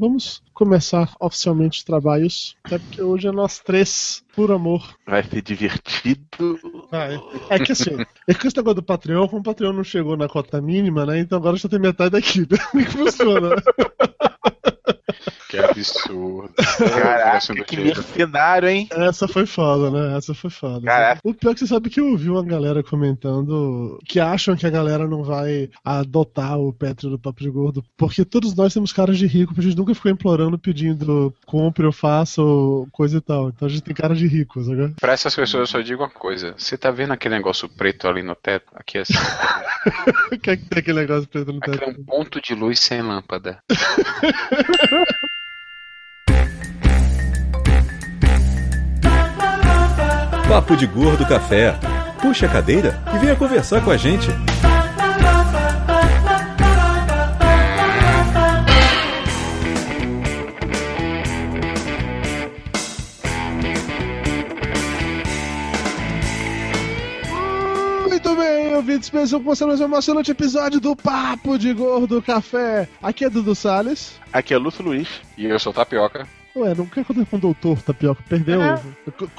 vamos começar oficialmente os trabalhos. Até porque hoje é nós três, por amor. Vai ser divertido. Vai. É que assim, é que esse negócio do Patreon, como o Patreon não chegou na cota mínima, né? Então agora já tem metade da equipe. Como é que funciona? Que absurdo. Caraca, que mercenário, hein? Essa foi foda, né? Essa foi foda. Caraca. O pior é que você sabe que eu ouvi uma galera comentando que acham que a galera não vai adotar o Petro do Papo de Gordo, porque todos nós temos caras de rico, porque a gente nunca ficou implorando, pedindo compre ou faça ou coisa e tal. Então a gente tem cara de rico, sabe? Pra essas pessoas eu só digo uma coisa. Você tá vendo aquele negócio preto ali no teto? Aqui assim. O que é que tem aquele negócio preto no é teto? um ponto de luz sem lâmpada. Papo de Gordo Café. Puxa a cadeira e venha conversar com a gente. Ouvintes, pensam com você mais um emocionante episódio do Papo de Gordo Café. Aqui é Dudu Salles. Aqui é Lúcio Luiz. E eu sou tapioca. Ué, não quer aconteceu com o doutor Tapioca? Perdeu? É.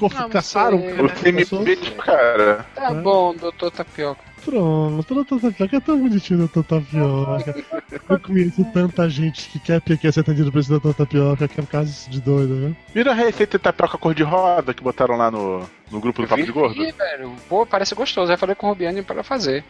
Não caçaram? sei, o né? cara que Você me caçou? pediu, cara. Tá É. bom, doutor tapioca. Pronto, doutor Tapioca é tão bonitinho, doutor Tapioca. Eu conheço tanta gente que quer, que quer ser atendido por esse doutor Tapioca, que é um caso de doido, né? Viram a receita de tapioca cor-de-rosa que botaram lá no, no grupo do Papo de Gordo? Ih, velho. Pô, parece gostoso. Aí falei com o Rubiane pra fazer.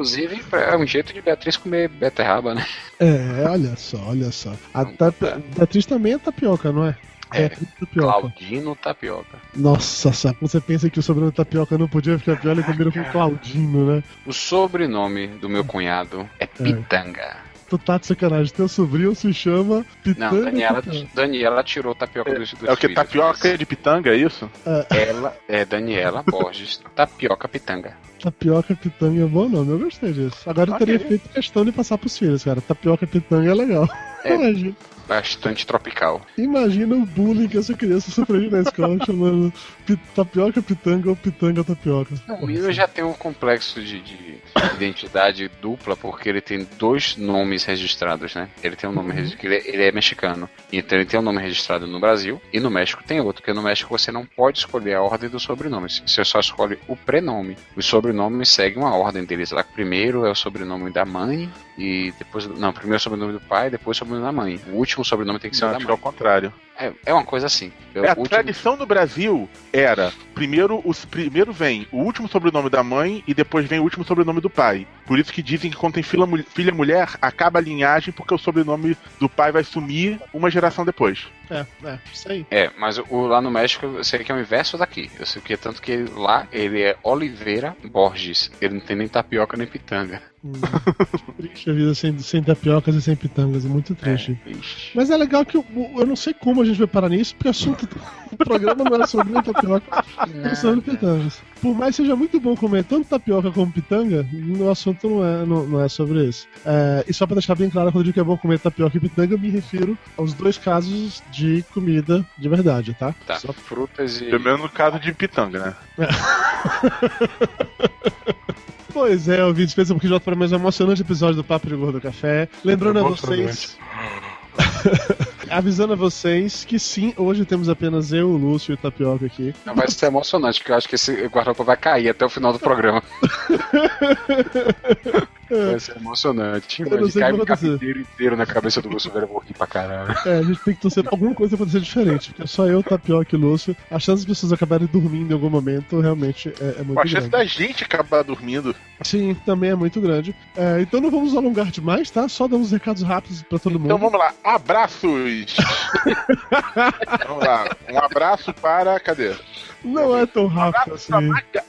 Inclusive, é um jeito de Beatriz comer beterraba, né? É, olha só, olha só. A tapi... Beatriz também é tapioca, não é? É. Beatriz tapioca. Claudino tapioca. Nossa, sabe? Você pensa que o sobrenome tapioca não podia ficar pior, ele combina com Claudino, né? O sobrenome do meu cunhado é Pitanga. Tu tá de sacanagem. Teu sobrinho se chama Pitanga. Não, Daniela. Daniela tirou tapioca dos, dos É o que? filhos, Tapioca de pitanga, é isso? Ela é Daniela Borges, tapioca pitanga. Tapioca Pitanga é bom nome, eu gostei disso. Agora eu teria feito questão de passar pros filhos, cara. Tapioca Pitanga é legal. É. Imagina, Bastante tropical. imagina o bullying que essa criança sofreu na escola chamando pi- Tapioca Pitanga ou Pitanga Tapioca. O menino já tem um complexo de, de identidade dupla, porque ele tem dois nomes registrados, né? Ele tem um nome registrado, ele, é- ele é mexicano. Então ele tem um nome registrado no Brasil e no México tem outro, porque no México você não pode escolher a ordem dos sobrenomes. Você só escolhe o prenome. Os sobrenomes seguem uma ordem deles. Lá primeiro é o sobrenome da mãe e depois. Não, primeiro é o sobrenome do pai, depois o sobrenome da mãe. O último sobrenome tem que ser o Não, da acho que é mãe. ao contrário. É, é uma coisa assim. Eu- É, a o último- tradição no Brasil era primeiro os primeiro vem o último sobrenome da mãe e depois vem o último sobrenome do pai. Por isso que dizem que quando tem filha, filha mulher, acaba a linhagem porque o sobrenome do pai vai sumir uma geração depois. É, é, isso aí. É, mas o, lá no México eu sei que é o inverso daqui. Eu sei que é tanto que lá ele é Oliveira Borges. Ele não tem nem tapioca nem pitanga. Hum. triste a vida sem, sem tapiocas e sem pitangas, é muito triste. É. Mas é legal que eu, eu não sei como a gente vai parar nisso, porque o assunto do programa não era sobre a tapioca, era sobre pitangas. Por mais que seja muito bom comer tanto tapioca como pitanga, o assunto não é, não, não é sobre isso. É, e só pra deixar bem claro, quando eu digo que é bom comer tapioca e pitanga, eu me refiro aos dois casos de comida de verdade, tá? Tá, Só- frutas e. Pelo menos no caso de pitanga, né? Pois é, ouvintes, pensam porque já para mais um emocionante episódio do Papo de Gordo Café. Lembrando a vocês. Avisando a vocês que sim, hoje temos apenas eu, o Lúcio e o Tapioca aqui. Não, Vai ser emocionante, porque eu acho que esse guarda-roupa vai cair até o final do programa. Vai ser emocionante. O cai um cafeteiro inteiro na cabeça do Lúcio vou rir pra caralho. É, a gente tem que torcer pra alguma coisa acontecer diferente, porque só eu, Tapioca e o Lúcio, a chance das pessoas acabarem dormindo em algum momento realmente é, é muito a chance grande. da gente acabar dormindo. Sim, também é muito grande. É, então não vamos alongar demais, tá? Só dar uns recados rápidos pra todo mundo. Então vamos lá, abraços! vamos lá, um abraço para. Cadê? Não é tão rápido assim.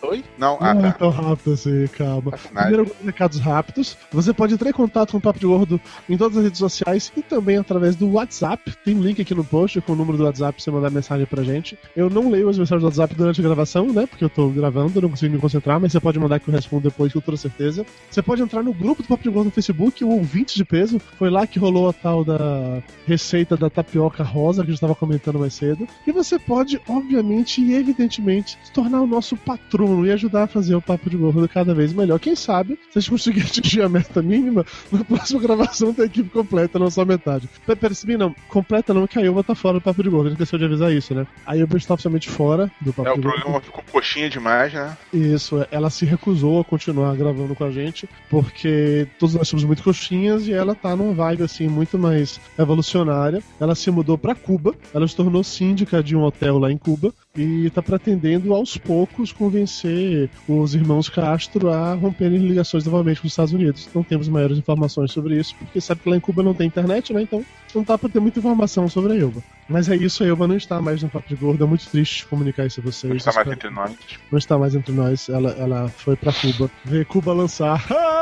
Oi? Não, ah, Não é tá. tão rápido assim, calma. Sacanagem. Primeiro, alguns recados rápidos. Você pode entrar em contato com o Papo de Gordo em todas as redes sociais e também através do WhatsApp. Tem um link aqui no post com o número do WhatsApp pra você mandar mensagem pra gente. Eu não leio as mensagens do WhatsApp durante a gravação, né? Porque eu tô gravando, não consigo me concentrar, mas você pode mandar que eu respondo depois com toda certeza. Você pode entrar no grupo do Papo de Gordo no Facebook, o Ouvintes de Peso. Foi lá que rolou a tal da receita da tapioca rosa que a gente estava comentando mais cedo. E você pode, obviamente e se tornar o nosso patrono e ajudar a fazer o Papo de Gordo cada vez melhor. Quem sabe, se a gente conseguir atingir a meta mínima, na próxima gravação tem a equipe completa, não só metade. Pe- Percebi, não, completa não, que a Ilva tá fora do Papo de Gordo. A gente esqueceu de avisar isso, né? A Ilva está oficialmente fora do Papo É, o de Gordo. programa ficou coxinha demais, né? Isso, ela se recusou a continuar gravando com a gente, porque todos nós somos muito coxinhas e ela tá numa vibe assim muito mais evolucionária. Ela se mudou pra Cuba, ela se tornou síndica de um hotel lá em Cuba e tá pretendendo aos poucos convencer os irmãos Castro a romperem ligações novamente com os Estados Unidos. Não temos maiores informações sobre isso, porque sabe que lá em Cuba não tem internet, né? Então não dá pra ter muita informação sobre a Elba. Mas é isso, a Elba não está mais no Papo de Gordo. É muito triste comunicar isso a vocês. Não está mais Espero- entre nós. não está mais entre nós. Ela, ela foi pra Cuba. Ver Cuba lançar.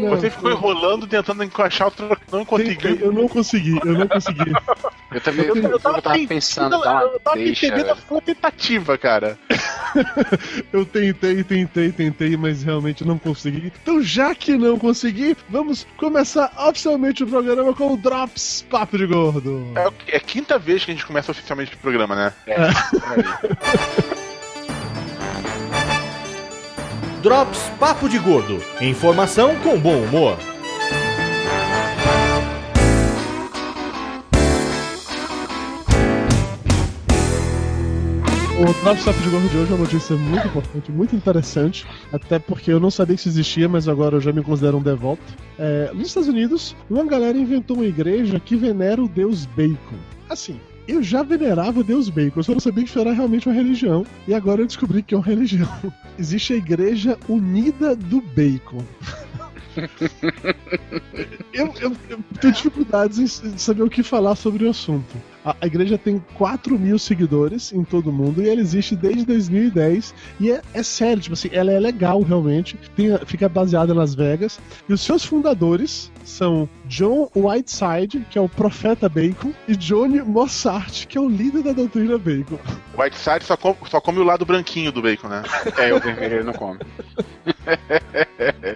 Não, Você ficou eu- enrolando, tentando encaixar o troco, não tentei, conseguiu. eu não consegui, eu não consegui. Eu também eu, eu, tava pensando, não, dar uma eu tava deixa. Entendendo a sua tentativa, cara. Eu tentei, tentei, tentei, mas realmente não consegui. Então, já que não consegui, vamos começar oficialmente o programa com o Drops Papo de Gordo. É, é a quinta vez que a gente começa oficialmente o programa, né? Drops Papo de Gordo. Informação com bom humor. O Drops Papo de Gordo de hoje é uma notícia muito importante, muito interessante, até porque eu não sabia que isso existia, mas agora eu já me considero um devoto. É, nos Estados Unidos, uma galera inventou uma igreja que venera o deus Bacon. Assim, eu já venerava o deus Bacon, eu só não sabia que isso era realmente uma religião, e agora eu descobri que é uma religião. Existe a Igreja Unida do Bacon. eu, eu, eu tenho dificuldades em saber o que falar sobre o assunto. A, igreja tem 4 mil seguidores em todo o mundo e ela existe desde 2010. E é, é sério, tipo assim, ela é legal realmente. Tem- fica baseada em Las Vegas. E os seus fundadores são John Whiteside, que é o profeta Bacon, e Johnny Mossart, que é o líder da doutrina Bacon. Whiteside só come, só come o lado branquinho do bacon, né? É, o vermelho ele não come.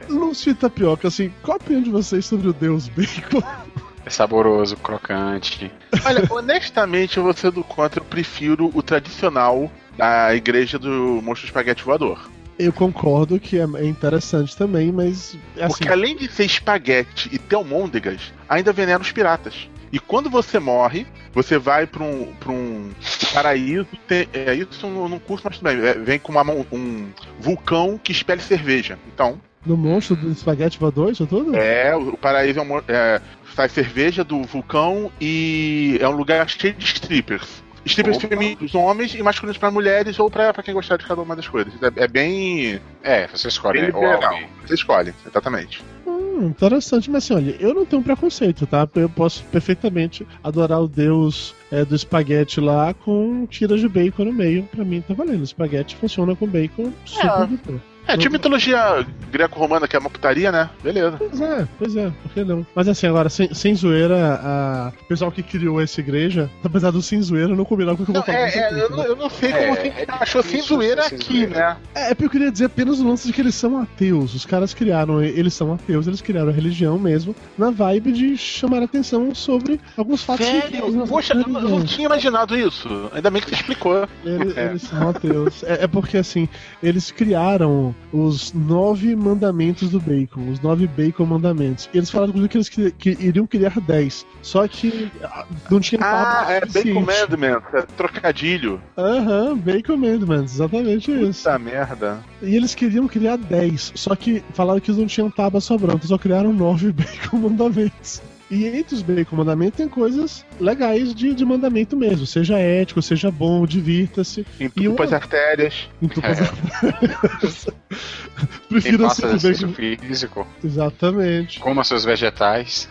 Lúcio e Tapioca, assim, qual a opinião de vocês sobre o deus Bacon? É saboroso, crocante. Olha, honestamente, eu vou ser do contra, eu prefiro o tradicional da igreja do monstro espaguete voador. Eu concordo que é interessante também, mas é assim, Porque além de ser espaguete e ter almôndegas, ainda venera os piratas. E quando você morre, você vai pra um, pra um paraíso. Tem, é, isso não curso, mas bem. É, vem com uma mão- um vulcão que espelha cerveja. Então, no monstro do espaguete voador, isso tudo? é, o, paraíso é, um, é sai cerveja do vulcão e é um lugar cheio de strippers. Strippers femininos homens e masculinos para mulheres ou pra pra quem gostar de cada uma das coisas. É, é bem, É, você escolhe, bem né? Ou legal. alguém. Você escolhe, exatamente. Hum, interessante, mas assim, olha, eu não tenho preconceito, tá? Eu posso perfeitamente adorar o deus é, do espaguete lá com tiras de bacon no meio. Pra mim tá valendo. O espaguete funciona com bacon super boa. É, tinha mitologia greco-romana que é uma putaria, né? Beleza. Pois é, pois é, por que não? Mas assim, agora, sem, sem zoeira, a... o pessoal que criou essa igreja, apesar do sem zoeira, não combinava com o que eu vou falar. é, é, eu, não, eu não sei como É, você é achou sem zoeira aqui, né? É, porque eu queria dizer apenas o lance de que eles são ateus. Os caras criaram, eles são ateus, eles criaram a religião mesmo, na vibe de chamar a atenção sobre alguns fatos Sério? Poxa, eu não, eu religião. não tinha imaginado isso. Ainda bem que você explicou. Eles, É. eles são ateus. É, é porque assim, eles criaram os nove mandamentos do bacon, os nove bacon mandamentos. E eles falaram que eles que, que iriam criar dez. Só que ah, não tinha Ah, é Bacon. Management, é trocadilho. Aham, Bacon Mandaments, exatamente isso. Puta merda. E eles queriam criar 10, só que falaram que eles não tinham tábua sobrando, só criaram 9 Bacon Mandamentos. E entre os Bacon Mandamentos tem coisas legais de, de mandamento mesmo, seja ético, seja bom, divirta-se. Entupa as uma- artérias. Então, Quem Prefiro faça ser exercício bacon. físico, Exatamente. coma seus vegetais.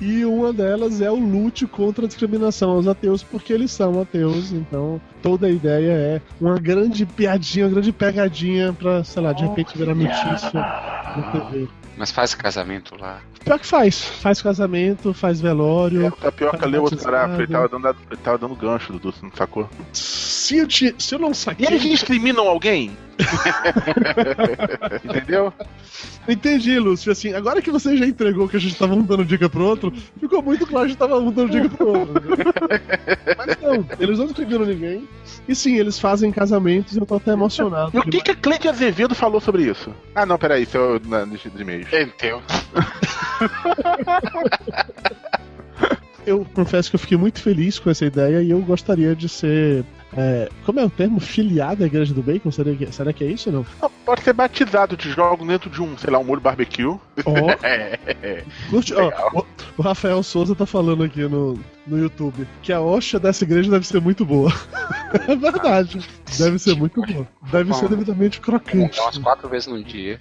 E uma delas é o lute contra a discriminação aos ateus, porque eles são ateus, então toda a ideia é uma grande piadinha, uma grande pegadinha pra, sei lá, de repente virar notícia na TV. Mas faz casamento lá. Pior que faz. Faz casamento, faz É, velório. o tapioca leu outro parágrafo, ele tava dando, ele tava dando gancho, Dudu, você não sacou? Se eu, te, se eu não E saquei. eles discriminam alguém? Entendeu? Entendi, Lúcio. Assim, agora que você já entregou que a gente tava um dando dica pro outro, ficou muito claro que a gente tava um dando dica pro outro. Mas não, Não, eles não discriminam ninguém. E sim, eles fazem casamentos e eu tô até emocionado. E o que, que a Cleide Azevedo falou sobre isso? Ah, não, peraí, isso é o- na lista de e-mails. Enteu. Eu confesso que eu fiquei muito feliz com essa ideia e eu gostaria de ser. É, como é o termo? Filiado à Igreja do Bacon? Será que, será que é isso ou não? Não, Pode ser batizado, te jogo dentro de um, sei lá, um molho barbecue. Ó, É, é. curte- ó, o, o Rafael Souza tá falando aqui no, no YouTube que a hoxa dessa igreja deve ser muito boa. é verdade. Deve ser muito boa. Deve ser devidamente crocante. Comungar umas quatro vezes no dia.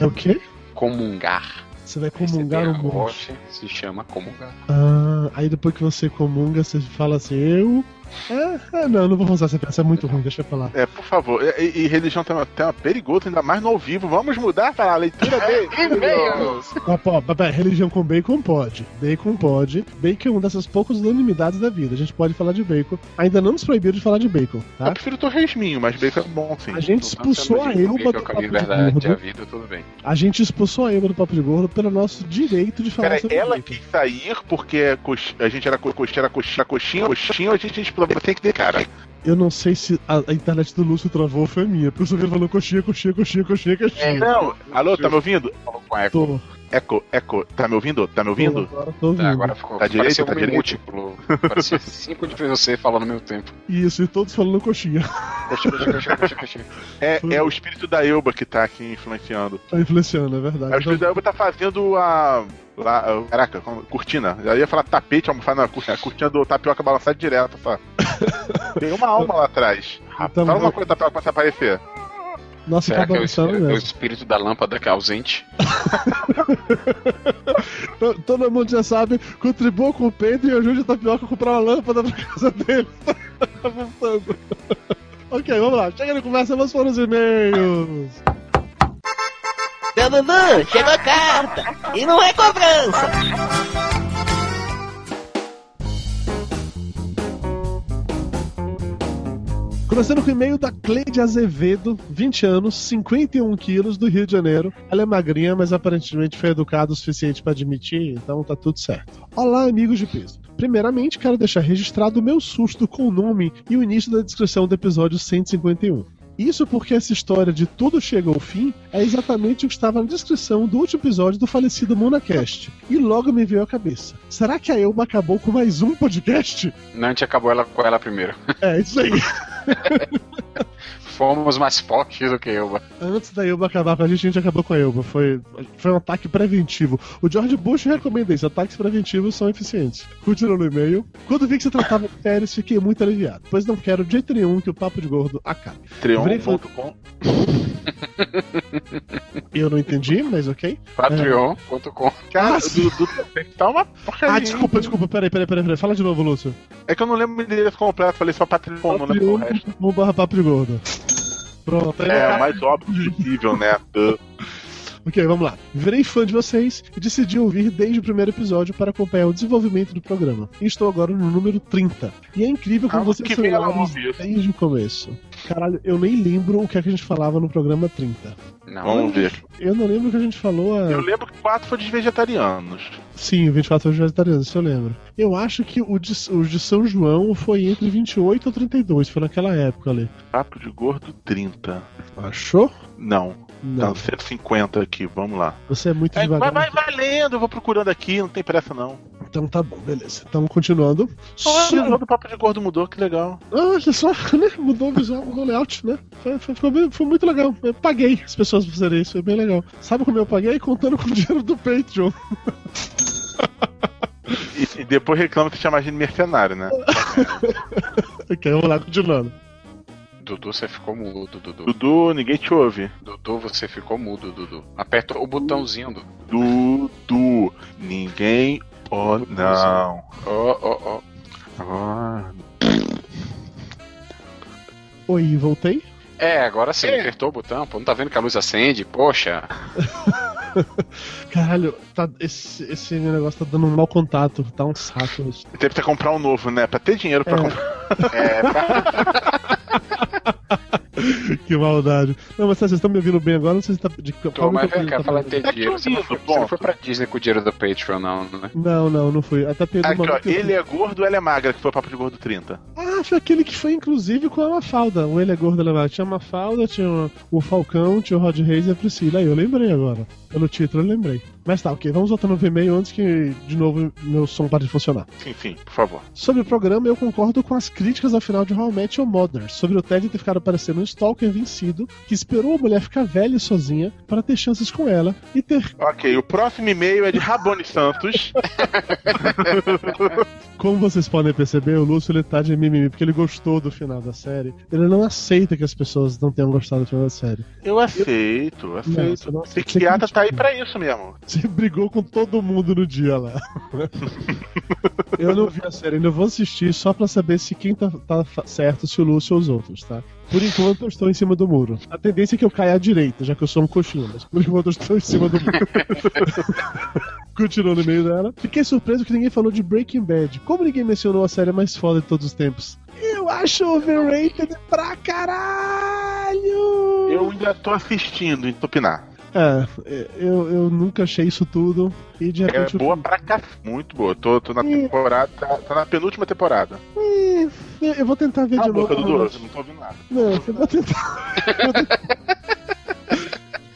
É o quê? Comungar. Você vai comungar o hóstia Se chama comungar. Ah, aí depois que você comunga, você fala assim, eu. É, é, não, não vou usar essa peça, é muito ruim, deixa eu falar. É, por favor. E, e- e religião tem uma, tem uma perigosa, ainda mais no ao vivo. Vamos mudar para a leitura dele. E-mails! Ah, pô, papai, religião com bacon pode. Bacon pode. Bacon é uma dessas poucas unanimidades da vida. A gente pode falar de bacon. Ainda não nos proibiram de falar de bacon, Eu tá? prefiro torresminho, mas bacon é bom, sim. A gente expulsou a Elba é do papo de de verdade, a gordo. vida, tudo bem. A gente expulsou a Elba do papo de gordo pelo nosso direito de falar Peraí, sobre ela bacon. quis sair porque a cox- a gente era co- coxinha, era coxinha, coxinha, coxinha, a gente explodiu. Você tem que ter, cara. Eu não sei se a, a internet do Lúcio travou ou foi minha, porque vi ele falando coxinha, coxinha, coxinha, coxinha, coxinha. Não, alô, tá me ouvindo? Falou com eco. Tô, Eco, eco, tá me ouvindo? Tá me ouvindo? tô, agora tô ouvindo. Tá, agora ficou. Tá direito, tá um direito? múltiplo. Parecia cinco de você falando ao mesmo tempo. Isso, e todos falando coxinha. Coxinha, coxinha, coxinha, coxinha, coxinha. É, é o espírito da Elba que tá aqui influenciando. Tá influenciando, é É, o verdade. espírito da Elba tá fazendo a. Lá, caraca, cortina. Eu ia falar tapete, almofada, não, a cortina- a cortina do tapioca balançar direto, só. Tem uma alma lá atrás. Então, Fala uma coisa tapioca começa a aparecer. Nossa, Será que é o, espírito, é o espírito da lâmpada que é ausente? To- Todo mundo já sabe, contribua com o Pedro e ajude a Tapioca a comprar uma lâmpada pra casa dele. Tá voltando. ok, vamos lá. Chega de conversa, vamos para os e-mails. Dudu, chegou a carta! E não é cobrança! Começando com o e-mail da Cleide Azevedo, 20 anos, 51 quilos, do Rio de Janeiro. Ela é magrinha, mas aparentemente foi educada o suficiente para admitir, então tá tudo certo. Olá, amigos de peso. Primeiramente, quero deixar registrado o meu susto com o nome e o início da descrição do episódio 151. Isso porque essa história de tudo chega ao fim é exatamente o que estava na descrição do último episódio do falecido Monacast. E logo me veio à cabeça. Será que a Elba acabou com mais um podcast? Não, a gente acabou ela com ela primeiro. É, isso aí. Fomos mais fortes do que eu. Antes da Elba acabar com a gente, a gente acabou com a Elba. Foi, foi um ataque preventivo. O George Bush recomenda isso. Ataques preventivos são eficientes. Continuando no e-mail. Quando vi que se tratava de férias, fiquei muito aliviado. Pois não quero de jeito nenhum que o papo de gordo acabe. Treon.com. Eu não entendi, mas ok. Patreon.com. Cara, Ah, sim. do, do, tá uma porcaria. Ah, desculpa, desculpa. Peraí, peraí, peraí. peraí. Fala de novo, Lúcio. É que eu não lembro o endereço completo, falei só Patreon, não lembro o resto. Patreon.com Pronto, aí É, o mais óbvio possível, né? Ok, vamos lá. Virei fã de vocês e decidi ouvir desde o primeiro episódio para acompanhar o desenvolvimento do programa. E estou agora no número 30. E é incrível como Ah, vocês são desde o começo. Caralho, eu nem lembro o que, é que a gente falava no programa 30. Não, Vamos ver. Eu não lembro o que a gente falou a... Eu lembro que 4 foi dos vegetarianos. Sim, 24 horas vegetarianos, isso eu lembro. Eu acho que o de, o de São João foi entre 28 ou 32, foi naquela época ali. Papo de gordo 30. Achou? Não, Não. tá 150 aqui, vamos lá. Você é muito É, devagar. vai, vai, vai lendo, eu vou procurando aqui, não tem pressa não. Então tá bom, beleza. Então, continuando. Olha, o visual do Papo de Gordo mudou, que legal. Ah, olha só, né? Mudou o visual, mudou o layout, né? Foi, foi, bem- foi muito legal. Eu paguei as pessoas pra fazerem isso, foi bem legal. Sabe como eu paguei? Contando com o dinheiro do Patreon. E, e depois reclama que chama a gente de mercenário, né? ok, vamos lá, continuando. Dudu, você ficou mudo, Dudu. Dudu, ninguém te ouve. Dudu, você ficou mudo, Dudu. Aperta o botãozinho, Dudu. Dudu, ninguém. Oh, não. Ó, ó, ó. Ah, Oi, voltei? É, agora sim, É. apertou o botão, pô. Não tá vendo que a luz acende? Poxa. Caralho, tá, esse, esse negócio tá dando um mau contato, tá um saco isso. Teve que comprar um novo, né? Pra ter dinheiro pra É. comprar. É, pra... que maldade. Não, mas vocês estão me ouvindo bem agora? Não sei se tá de Tô, mas eu vem cá, falar em falando. ter Tá dinheiro. Você não, foi, você não foi pra Disney com o dinheiro do Patreon, não, né? Não, não, não fui. Até pelo Aqui, ó, eu ele fui. é gordo, ela é magra, que foi o papo de gordo 30. Ah, foi aquele que foi inclusive com a Mafalda. O Ele é Gordo Elevado. Tinha a Mafalda, tinha o Falcão, tinha o Rod Reis e a Priscila. Aí eu lembrei agora. Pelo título eu lembrei. Mas tá, ok. Vamos voltar no e-mail antes que, de novo, meu som pare de funcionar. Sim, sim, por favor. Sobre o programa, eu concordo com as críticas ao final de How I Met Your Mother, sobre o Ted ter ficado parecendo um stalker vencido, que esperou a mulher ficar velha e sozinha para ter chances com ela e ter, Ok, o próximo e-mail é de Rabone Santos. como vocês podem perceber, o Lúcio ele tá de mimimi, porque ele gostou do final da série. Ele não aceita que as pessoas não tenham gostado do final da série. Eu aceito, Não, aceito. não aceita. psiquiatra tá aí pra isso mesmo. Você brigou com todo mundo no dia lá. eu não vi a série, ainda vou assistir só pra saber se quem tá, tá certo, se o Lúcio ou os outros, tá? Por enquanto eu estou em cima do muro. A tendência é que eu caia à direita, já que eu sou um coxinha, mas por enquanto eu estou em cima do muro. Continuando no meio dela. Fiquei surpreso que ninguém falou de Breaking Bad. Como ninguém mencionou a série mais foda de todos os tempos? Eu acho overrated pra caralho! Eu ainda tô assistindo em Tupinar. É, eu, eu nunca achei isso tudo. E de É repente. eu- boa pra cá. Muito boa. Tô, tô na Ih. temporada. Tá na penúltima temporada. Ih, Eu vou tentar ver Cala de boca, novo. Dudu. mas- Eu não tô ouvindo nada. Não, eu vou tentar.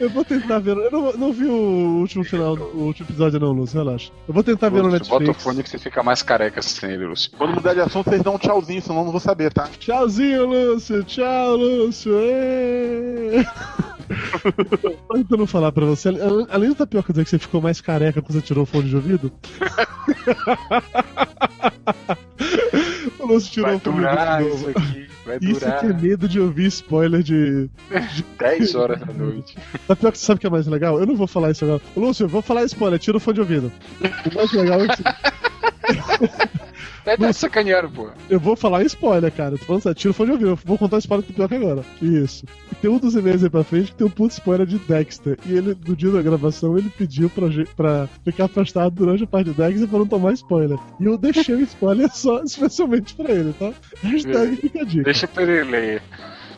eu vou tentar- ver. Eu não, não vi o último final, o último episódio, não, Lúcio, relaxa. Eu vou tentar ver no Lúcio, Bota o Netflix. fone que você fica mais careca sem ele, Lúcio. Quando mudar de assunto, vocês dão um tchauzinho, senão eu não vou saber, tá? Tchauzinho, Lúcio. Tchau, Lúcio. Tô tentando falar pra você. Além do tapioca dizer que você ficou mais careca quando você tirou o fone de ouvido. o Lúcio tirou Vai o fone de ouvido. isso aqui. Vai Isso durar que é medo de ouvir spoiler de. 10 horas da noite. Tapioca, você sabe o que é mais legal? Eu não vou falar isso agora. Lúcio, eu vou falar spoiler, tira o fone de ouvido. O mais legal é que Vai tá sacaneando, pô. eu vou falar spoiler, cara. Tô falando sério, tira o fone de ouvido. Eu vou contar spoiler do Tapioca agora. Isso. E tem um dos e-mails aí pra frente que tem um puto spoiler de Dexter. E ele, no dia da gravação, ele pediu pra, pra ficar afastado durante a parte de Dexter pra não tomar spoiler. E eu deixei o spoiler só, especialmente pra ele, tá? Hashtag fica a dica. Deixa pra ele ler.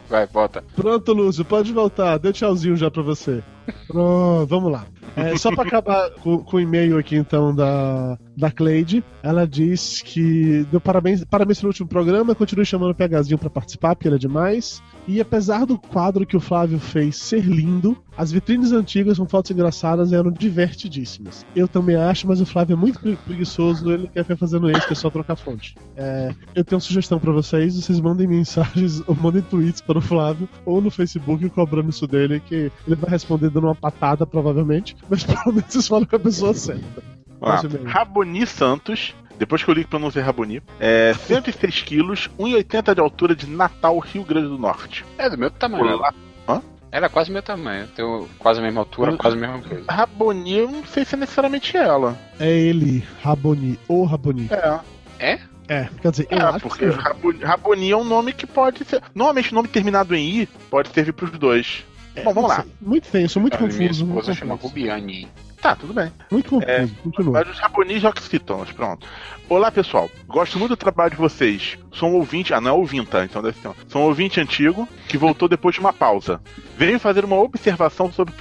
Vai, bota. Pronto, Lúcio, pode voltar. Deu tchauzinho já pra você. Pronto, vamos lá. É, só pra acabar com, com o e-mail aqui, então, da, da Cleide. Ela diz que deu parabéns, parabéns pelo último programa. Continue chamando o PHzinho pra participar, porque ele é demais. E apesar do quadro que o Flávio fez ser lindo, as vitrines antigas com fotos engraçadas eram divertidíssimas. Eu também acho, mas o Flávio é muito pre- preguiçoso, ele quer ficar fazendo isso, que é só trocar fonte. É, eu tenho uma sugestão pra vocês: vocês mandem mensagens ou mandem tweets para o Flávio ou no Facebook cobrando isso dele, que ele vai responder dando uma patada, provavelmente, mas pelo menos vocês falam com a pessoa certa. Lá. e-mail. Raboni Santos. Depois que eu li que pronunciei Raboni. É 106 quilos, 1,80 de altura de Natal, Rio Grande do Norte. É do meu tamanho. Olá. Hã? Ela é quase meu tamanho. Tenho quase a mesma altura, quase a mesma coisa. Raboni, eu não sei se é necessariamente ela. É ele, Raboni, ou Raboni. É. É, quer dizer, eu É, acho porque que. Raboni, Raboni é um nome que pode ser. Normalmente, nome terminado em I pode servir pros dois. Bom, vamos lá. sei, Muito tenso, muito A minha confuso. Muito esposa chama confuso. Rubiani. Tá, tudo bem. Muito confuso, É, continua. Mas os japoneses oxítonos, pronto. Olá, pessoal. Gosto muito do trabalho de vocês. Sou um ouvinte. Ah, não é ouvinte, tá? Então deve ser. um- Sou um ouvinte antigo que voltou depois de uma pausa. Venho fazer uma observação sobre,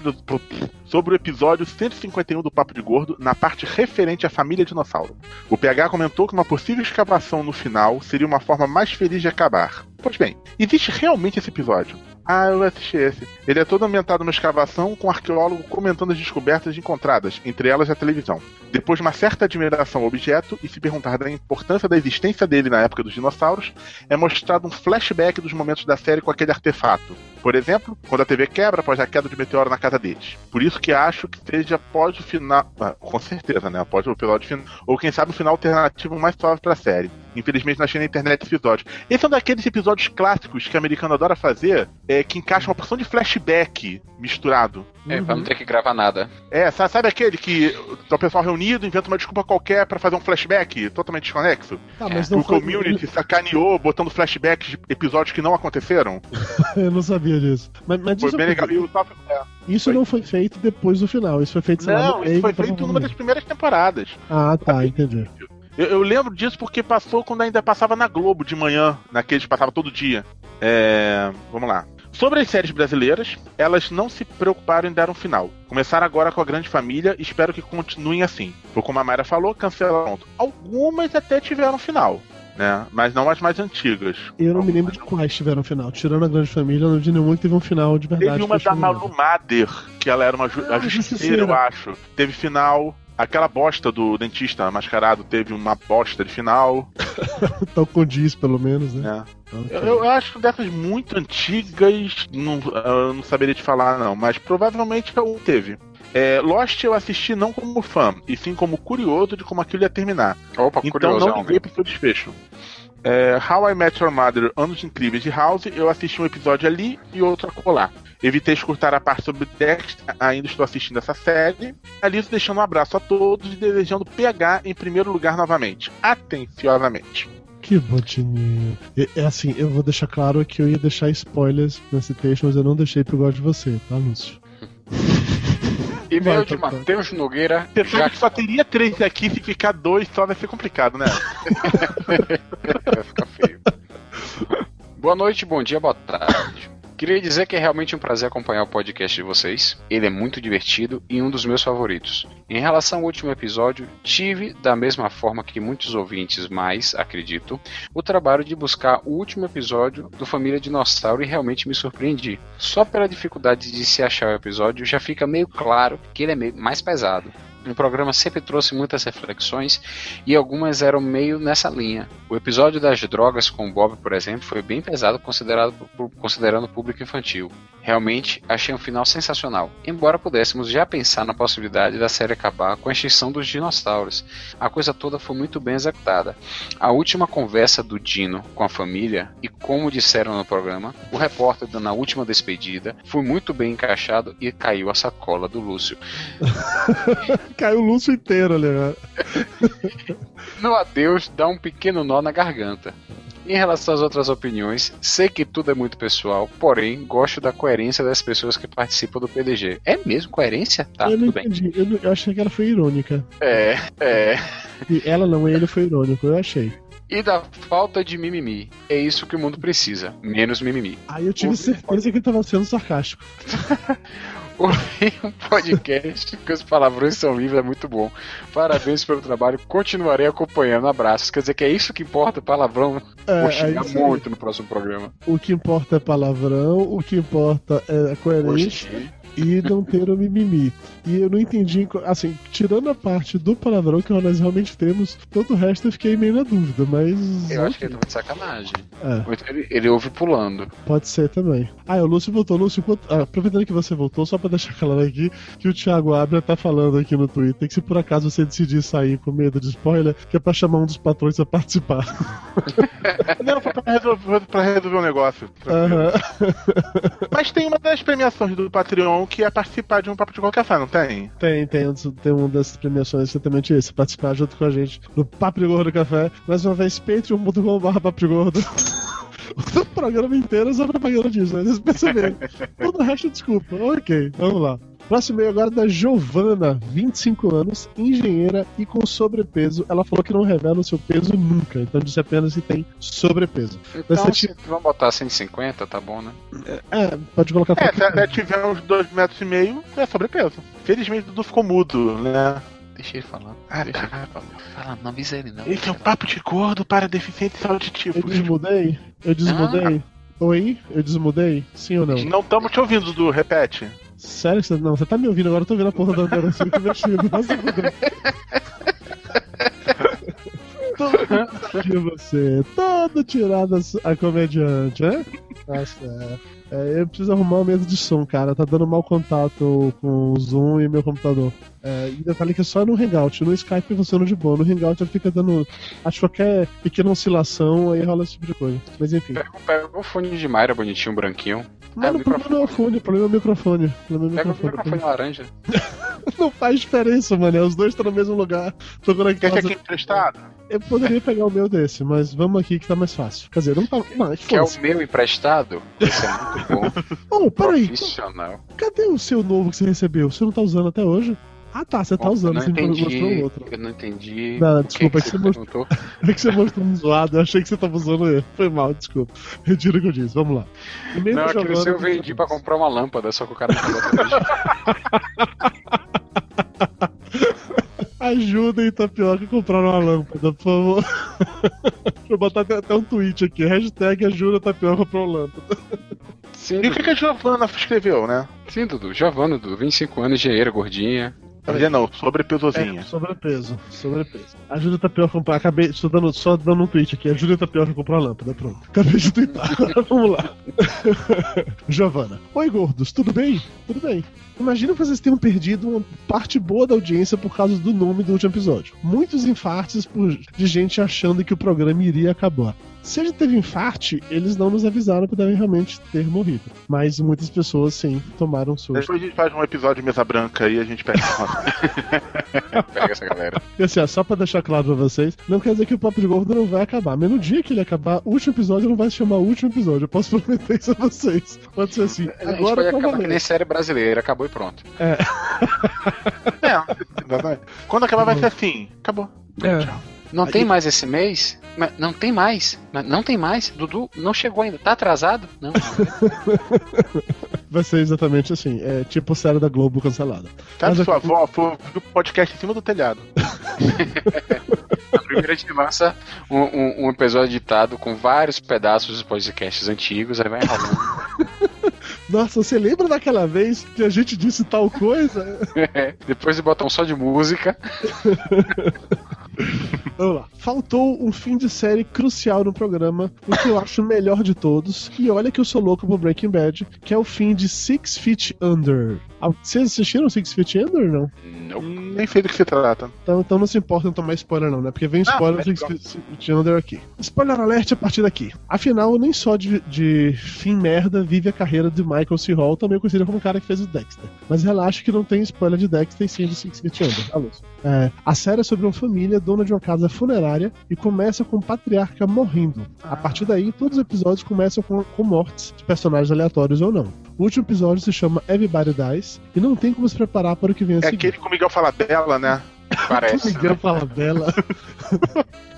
sobre o episódio 151 do Papo de Gordo, na parte referente à família dinossauro. O PH comentou que uma possível escavação no final seria uma forma mais feliz de acabar. Pois bem, existe realmente esse episódio. Ah, eu assisti esse. Ele é todo ambientado numa escavação com um arqueólogo comentando as descobertas encontradas, entre elas a televisão. Depois de uma certa admiração ao objeto e se perguntar da importância da existência dele na época dos dinossauros, é mostrado um flashback dos momentos da série com aquele artefato. Por exemplo, quando a TV quebra após a queda de meteoro na casa deles. Por isso que acho que seja após o final. Ah, com certeza, né? Após o episódio final. Ou quem sabe o final alternativo mais suave pra série. Infelizmente não achei na internet esse episódio. Esse é um daqueles episódios clássicos que o americano adora fazer, é, que encaixa uma porção de flashback misturado. É, pra Uhum. não ter que gravar nada. É, sa- sabe aquele que tá o pessoal reunido, inventa uma desculpa qualquer pra fazer um flashback totalmente desconexo? Tá, mas não o foi. community sacaneou botando flashbacks de episódios que não aconteceram. Eu não sabia disso. Mas, mas Foi isso, bem legal. E o top- é. isso Foi. não foi feito depois do final. Isso foi feito sei lá, Não, no isso foi feito numa das primeiras temporadas. Ah, tá, entendi. Eu, eu lembro disso porque passou quando ainda passava na Globo de manhã, naqueles que passava todo dia. É, vamos lá. Sobre as séries brasileiras, elas não se preocuparam em dar um final. Começaram agora com a Grande Família e espero que continuem assim. Foi como a Mayra falou, cancelaram. Algumas até tiveram final. Né? Mas não as mais antigas. Eu não me lembro de quais tiveram final. Tirando a Grande Família, não de nenhuma que teve um final de verdade. Teve uma eu da. Malu Mader, que ela era uma ju Ah, justiceira, justiceira. eu acho. Teve final. Aquela bosta do dentista mascarado teve uma bosta de final. Então condiz, pelo menos, né? Né? Ok. Eu, eu acho que dessas muito antigas, não, eu não saberia te falar, não, mas provavelmente um teve. É, Lost eu assisti não como fã, e sim como curioso de como aquilo ia terminar. Opa, Então curioso. não liguei pro seu desfecho. É, How I Met Your Mother, Anos Incríveis de House, eu assisti um episódio ali e outro acolá. Evitei escutar a parte sobre Dexter, ainda estou assistindo essa série. Ali deixando um abraço a todos e desejando PH em primeiro lugar novamente. Atenciosamente. Que botininho. É, é assim, eu vou deixar claro que eu ia deixar spoilers nesse texto, mas eu não deixei pro gosto de você, tá, Lúcio? E-mail de. Matheus Nogueira. Você sabe Já que só teria três aqui, se ficar dois só vai ser complicado, né? Vai ficar feio. Boa noite, bom dia, boa tarde. Queria dizer que é realmente um prazer acompanhar o podcast de vocês. Ele é muito divertido e um dos meus favoritos. Em relação ao último episódio, tive, da mesma forma que muitos ouvintes mais, acredito, o trabalho de buscar o último episódio do Família Dinossauro e realmente me surpreendi. Só pela dificuldade de se achar o episódio, já fica meio claro que ele é mais pesado. O programa sempre trouxe muitas reflexões e algumas eram meio nessa linha. O episódio das drogas com o Bob, por exemplo, foi bem pesado considerado, considerando o público infantil. Realmente achei um final sensacional, embora pudéssemos já pensar na possibilidade da série acabar com a extinção dos dinossauros. A coisa toda foi muito bem executada. A última conversa do Dino com a família e como disseram no programa, o repórter dando a última despedida foi muito bem encaixado e caiu a sacola do Lúcio. Caiu o Lúcio inteiro ali, né? No adeus, dá um pequeno nó na garganta. Em relação às outras opiniões, sei que tudo é muito pessoal, porém gosto da coerência das pessoas que participam do PDG. É mesmo coerência? Tá, eu não tudo bem. entendi. Eu, não- eu achei que ela foi irônica. É, é. E ela não, ele foi irônico, eu achei. E da falta de mimimi. É isso que o mundo precisa. Menos mimimi. Aí eu tive Ouvi- certeza que ele tava sendo sarcástico. Ouvi um podcast que os palavrões são livres, é muito bom. Parabéns pelo trabalho, continuarei acompanhando. Abraços. Quer dizer que é isso que importa, palavrão. É, Vou é xingar aí. muito no próximo programa. O que importa é palavrão, o que importa é a coerência. E não ter o mimimi. E eu não entendi, assim, tirando a parte do palavrão que nós realmente temos, todo o resto eu fiquei meio na dúvida, mas. Eu acho que ele tava de sacanagem. É, ele, ele ouve pulando. pode ser também. Ah, o Lúcio voltou. Lúcio, ah, aproveitando que você voltou, só pra deixar claro aqui, que o Thiago Abra tá falando aqui no Twitter que se por acaso você decidir sair com medo de spoiler, que é pra chamar um dos patrões a participar. Não, foi pra resolver, pra resolver um negócio. Aham. Mas tem uma das premiações do Patreon que é participar de um papo de qualquer fã, não tem? Tem, tem, tem uma dessas premiações exatamente isso, participar junto com a gente no Papo de Gordo Café. Mais uma vez, patreon.com.br Papo de Gordo. O programa inteiro é só propaganda disso, né? Vocês perceberam. Todo o resto desculpa. Ok, vamos lá. Próximo e-mail agora é da Giovana, 25 anos, engenheira e com sobrepeso. Ela falou que não revela o seu peso nunca, então disse apenas que tem sobrepeso. Então, tipo- se vamos botar 150, tá bom, né? É, pode colocar É, se até tiver uns dois metros e meio, é sobrepeso. Felizmente tudo ficou mudo, né? Deixa ele falar. Ah, Deixa tá. ele falar. Fala, não avisa ele, não. Esse é o papo de gordo para deficientes Eu auditivos. desmudei? Eu desmudei? Oi? Eu desmudei? Sim ou não? Não estamos te ouvindo, Dudu, repete. Sério que você. Não, você tá me ouvindo agora, eu tô ouvindo a porra da André assim, que mexido. Nossa. Todo de você, todo tirado a, comediante, né? Tá certo. É, eu preciso arrumar uma mesa de som, cara. Tá dando mau contato com o Zoom e meu computador. É, e detalhe que é só no Hangout. No Skype funciona de boa. No Hangout ele fica dando. Acho qualquer pequena oscilação, aí rola esse tipo de coisa. Mas enfim. Pega, pega o fone de Mayra bonitinho, branquinho. Mas o problema não é o fone, o problema é o microfone. O problema é o Pega o microfone. microfone laranja. Não faz diferença, mano. Os dois estão no mesmo lugar. Tô Quer que aqui emprestado? Eu poderia pegar o meu desse, mas vamos aqui que tá mais fácil. Quer dizer, não tá. Mas, Quer foda-se. o meu emprestado? Esse é muito bom. Oh, peraí. Profissional. Cadê o seu novo que você recebeu? Você não tá usando até hoje? Ah tá, você tá Bom, usando, você não mostrou o entendi. outro. Eu não entendi. Não, o desculpa, que, é que que você você perguntou. É que você mostrou um zoado, eu achei que você tava usando ele. Foi mal, desculpa. Retiro o que eu disse, vamos lá. Não, aquele Giovana- seu eu vendi pra comprar uma lâmpada, só que o cara não falou até. Ajudem Tapioca a comprar uma lâmpada, por favor. Deixa eu botar até, até um tweet aqui. Hashtag ajuda Tapioca a comprar uma lâmpada. Sim, E o que, que a Giovanna escreveu, né? Sim, Dudu. Giovana, Dudu. 25 anos, engenheira, gordinha. Dizer, não, sobrepesozinha. É, sobrepeso, sobrepeso. Ajuda a Tapioca a comprar. Acabei estou dando, só dando um tweet aqui. Ajuda a Tapioca a comprar uma lâmpada, pronto. Acabei de twittar. Vamos lá. Giovana. Oi, gordos, tudo bem? Tudo bem. Imagina que vocês tenham perdido uma parte boa da audiência por causa do nome do último episódio. Muitos infartes por- de gente achando que o programa iria acabar. Se a gente teve infarte, eles não nos avisaram que devem realmente ter morrido. Mas muitas pessoas, sim, tomaram susto. Depois a gente faz um episódio de mesa branca aí a gente pega. Pega essa galera. E assim, ó, só pra deixar claro pra vocês, não quer dizer que o Papo de Gordo não vai acabar. Mas no dia que ele acabar, o último episódio não vai se chamar o último episódio. Eu posso prometer isso a vocês. Pode ser assim. A gente Agora pode tá acabar que nem série brasileira, acabou e pronto. é, exatamente. Quando acabar vai ser assim. Acabou. É. Não Aí- tem mais esse mês? Mas não tem mais. Mas não tem mais. Dudu não chegou ainda. Tá atrasado? Não. Vai ser exatamente assim. É tipo série da Globo cancelada. Mas sua eu- avó foi o podcast em cima do telhado. Na primeira a gente lança um, um- um episódio editado com vários pedaços dos podcasts antigos, aí vai enrolando. Nossa, você lembra daquela vez que a gente disse tal coisa? Depois botam um só de música. Vamos lá. Faltou um fim de série crucial no programa, o que eu acho o melhor de todos. E olha que eu sou louco pro Breaking Bad, que é o fim de Six Feet Under. Vocês assistiram Six Feet Under ou não? Não. Nem sei do que se trata. Então, então não se importa em tomar spoiler, não, né? Porque vem Ah, spoiler do Six Feet Under aqui. Spoiler alert a partir daqui. Afinal, nem só de, de fim merda vive a carreira de Michael C. Hall, também conhecido como o cara que fez o Dexter. Mas relaxa que não tem spoiler de Dexter e sim de Six Feet Under. Alô. É, a série é sobre uma família dona de uma casa funerária e começa com o patriarca morrendo. A partir daí, todos os episódios começam com, com mortes de personagens aleatórios ou não. O último episódio se chama Everybody Dies e não tem como se preparar para o que vem a É seguir. aquele que o Miguel fala dela, né? Parece. Miguel fala dela.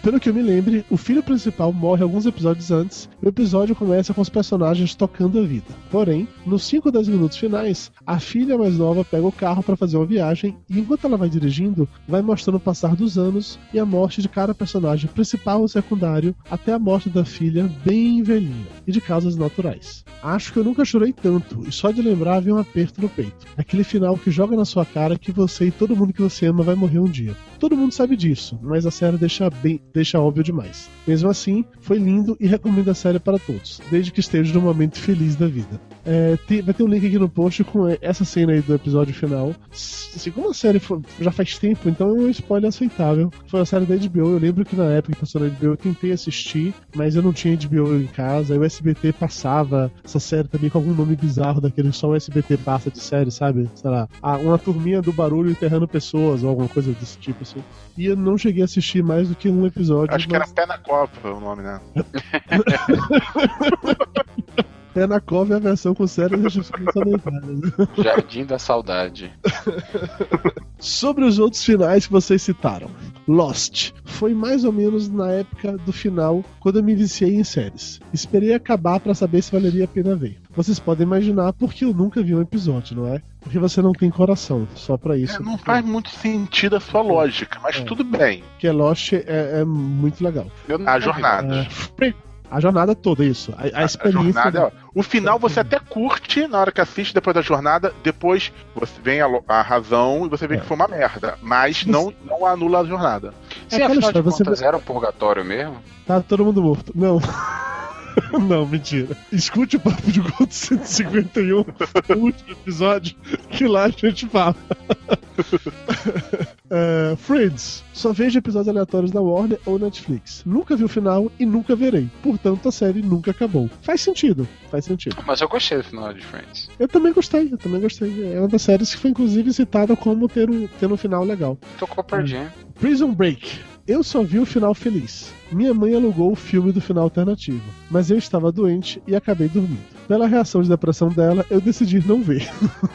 Pelo que eu me lembre, o filho principal morre alguns episódios antes e o episódio começa com os personagens tocando a vida. Porém, nos 5 ou 10 minutos finais, a filha mais nova pega o carro para fazer uma viagem e enquanto ela vai dirigindo, vai mostrando o passar dos anos e a morte de cada personagem principal ou secundário até a morte da filha bem velhinha e de causas naturais. Acho que eu nunca chorei tanto e só de lembrar vem um aperto no peito. Aquele final que joga na sua cara que você e todo mundo que você ama vai morrer um dia. Todo mundo sabe disso, mas a série deixa bem, deixa óbvio demais. Mesmo assim, foi lindo e recomendo a série para todos, desde que esteja num momento feliz da vida. É, tem- vai ter um link aqui no post com essa cena aí do episódio final. Assim, como a série foi- já faz tempo, então é um spoiler aceitável. Foi uma série da HBO. Eu lembro que na época que passou na HBO eu tentei assistir, mas eu não tinha HBO em casa. O SBT passava essa série também com algum nome bizarro daquele só o SBT passa de série, sabe? Sei lá, ah, uma turminha do barulho enterrando pessoas ou alguma coisa desse tipo assim. E eu não cheguei a assistir mais do que um episódio. Acho que mas- era Pé na Copa o nome, né? É na Cove a versão com séries justificações sanitárias. Jardim da Saudade. Sobre os outros finais que vocês citaram. Lost. Foi mais ou menos na época do final, quando eu me viciei em séries. Esperei acabar pra saber se valeria a pena ver. Vocês podem imaginar porque eu nunca vi um episódio, não é? Porque você não tem coração, só pra isso. É, não faz muito sentido a sua lógica, mas É. tudo bem. Porque Lost é, é muito legal. Eu A jornada. É, a jornada toda, isso. A, a A experiência. jornada, ó, o final você até curte na hora que assiste depois da jornada, depois você vem a, a razão e você vê É. que foi uma merda, mas não, não anula a jornada. Sim, É aquela afinal de história, você contas, era um purgatório mesmo? Tá todo mundo morto. Não. Não, mentira. Escute o Papo de Gordo 151, o último episódio, que lá a gente fala. É, Friends. Só vejo episódios aleatórios da Warner ou Netflix. Nunca vi o final e nunca verei. Portanto, a série nunca acabou. Faz sentido. Faz sentido. Mas eu gostei do final de Friends. Eu também gostei, eu também gostei. É uma das séries que foi inclusive citada como ter um, ter um final legal. Tocou perdinho. Prison Break. Eu só vi o final feliz. Minha mãe alugou o filme do final alternativo, mas eu estava doente e acabei dormindo. Pela reação de depressão dela, eu decidi não ver.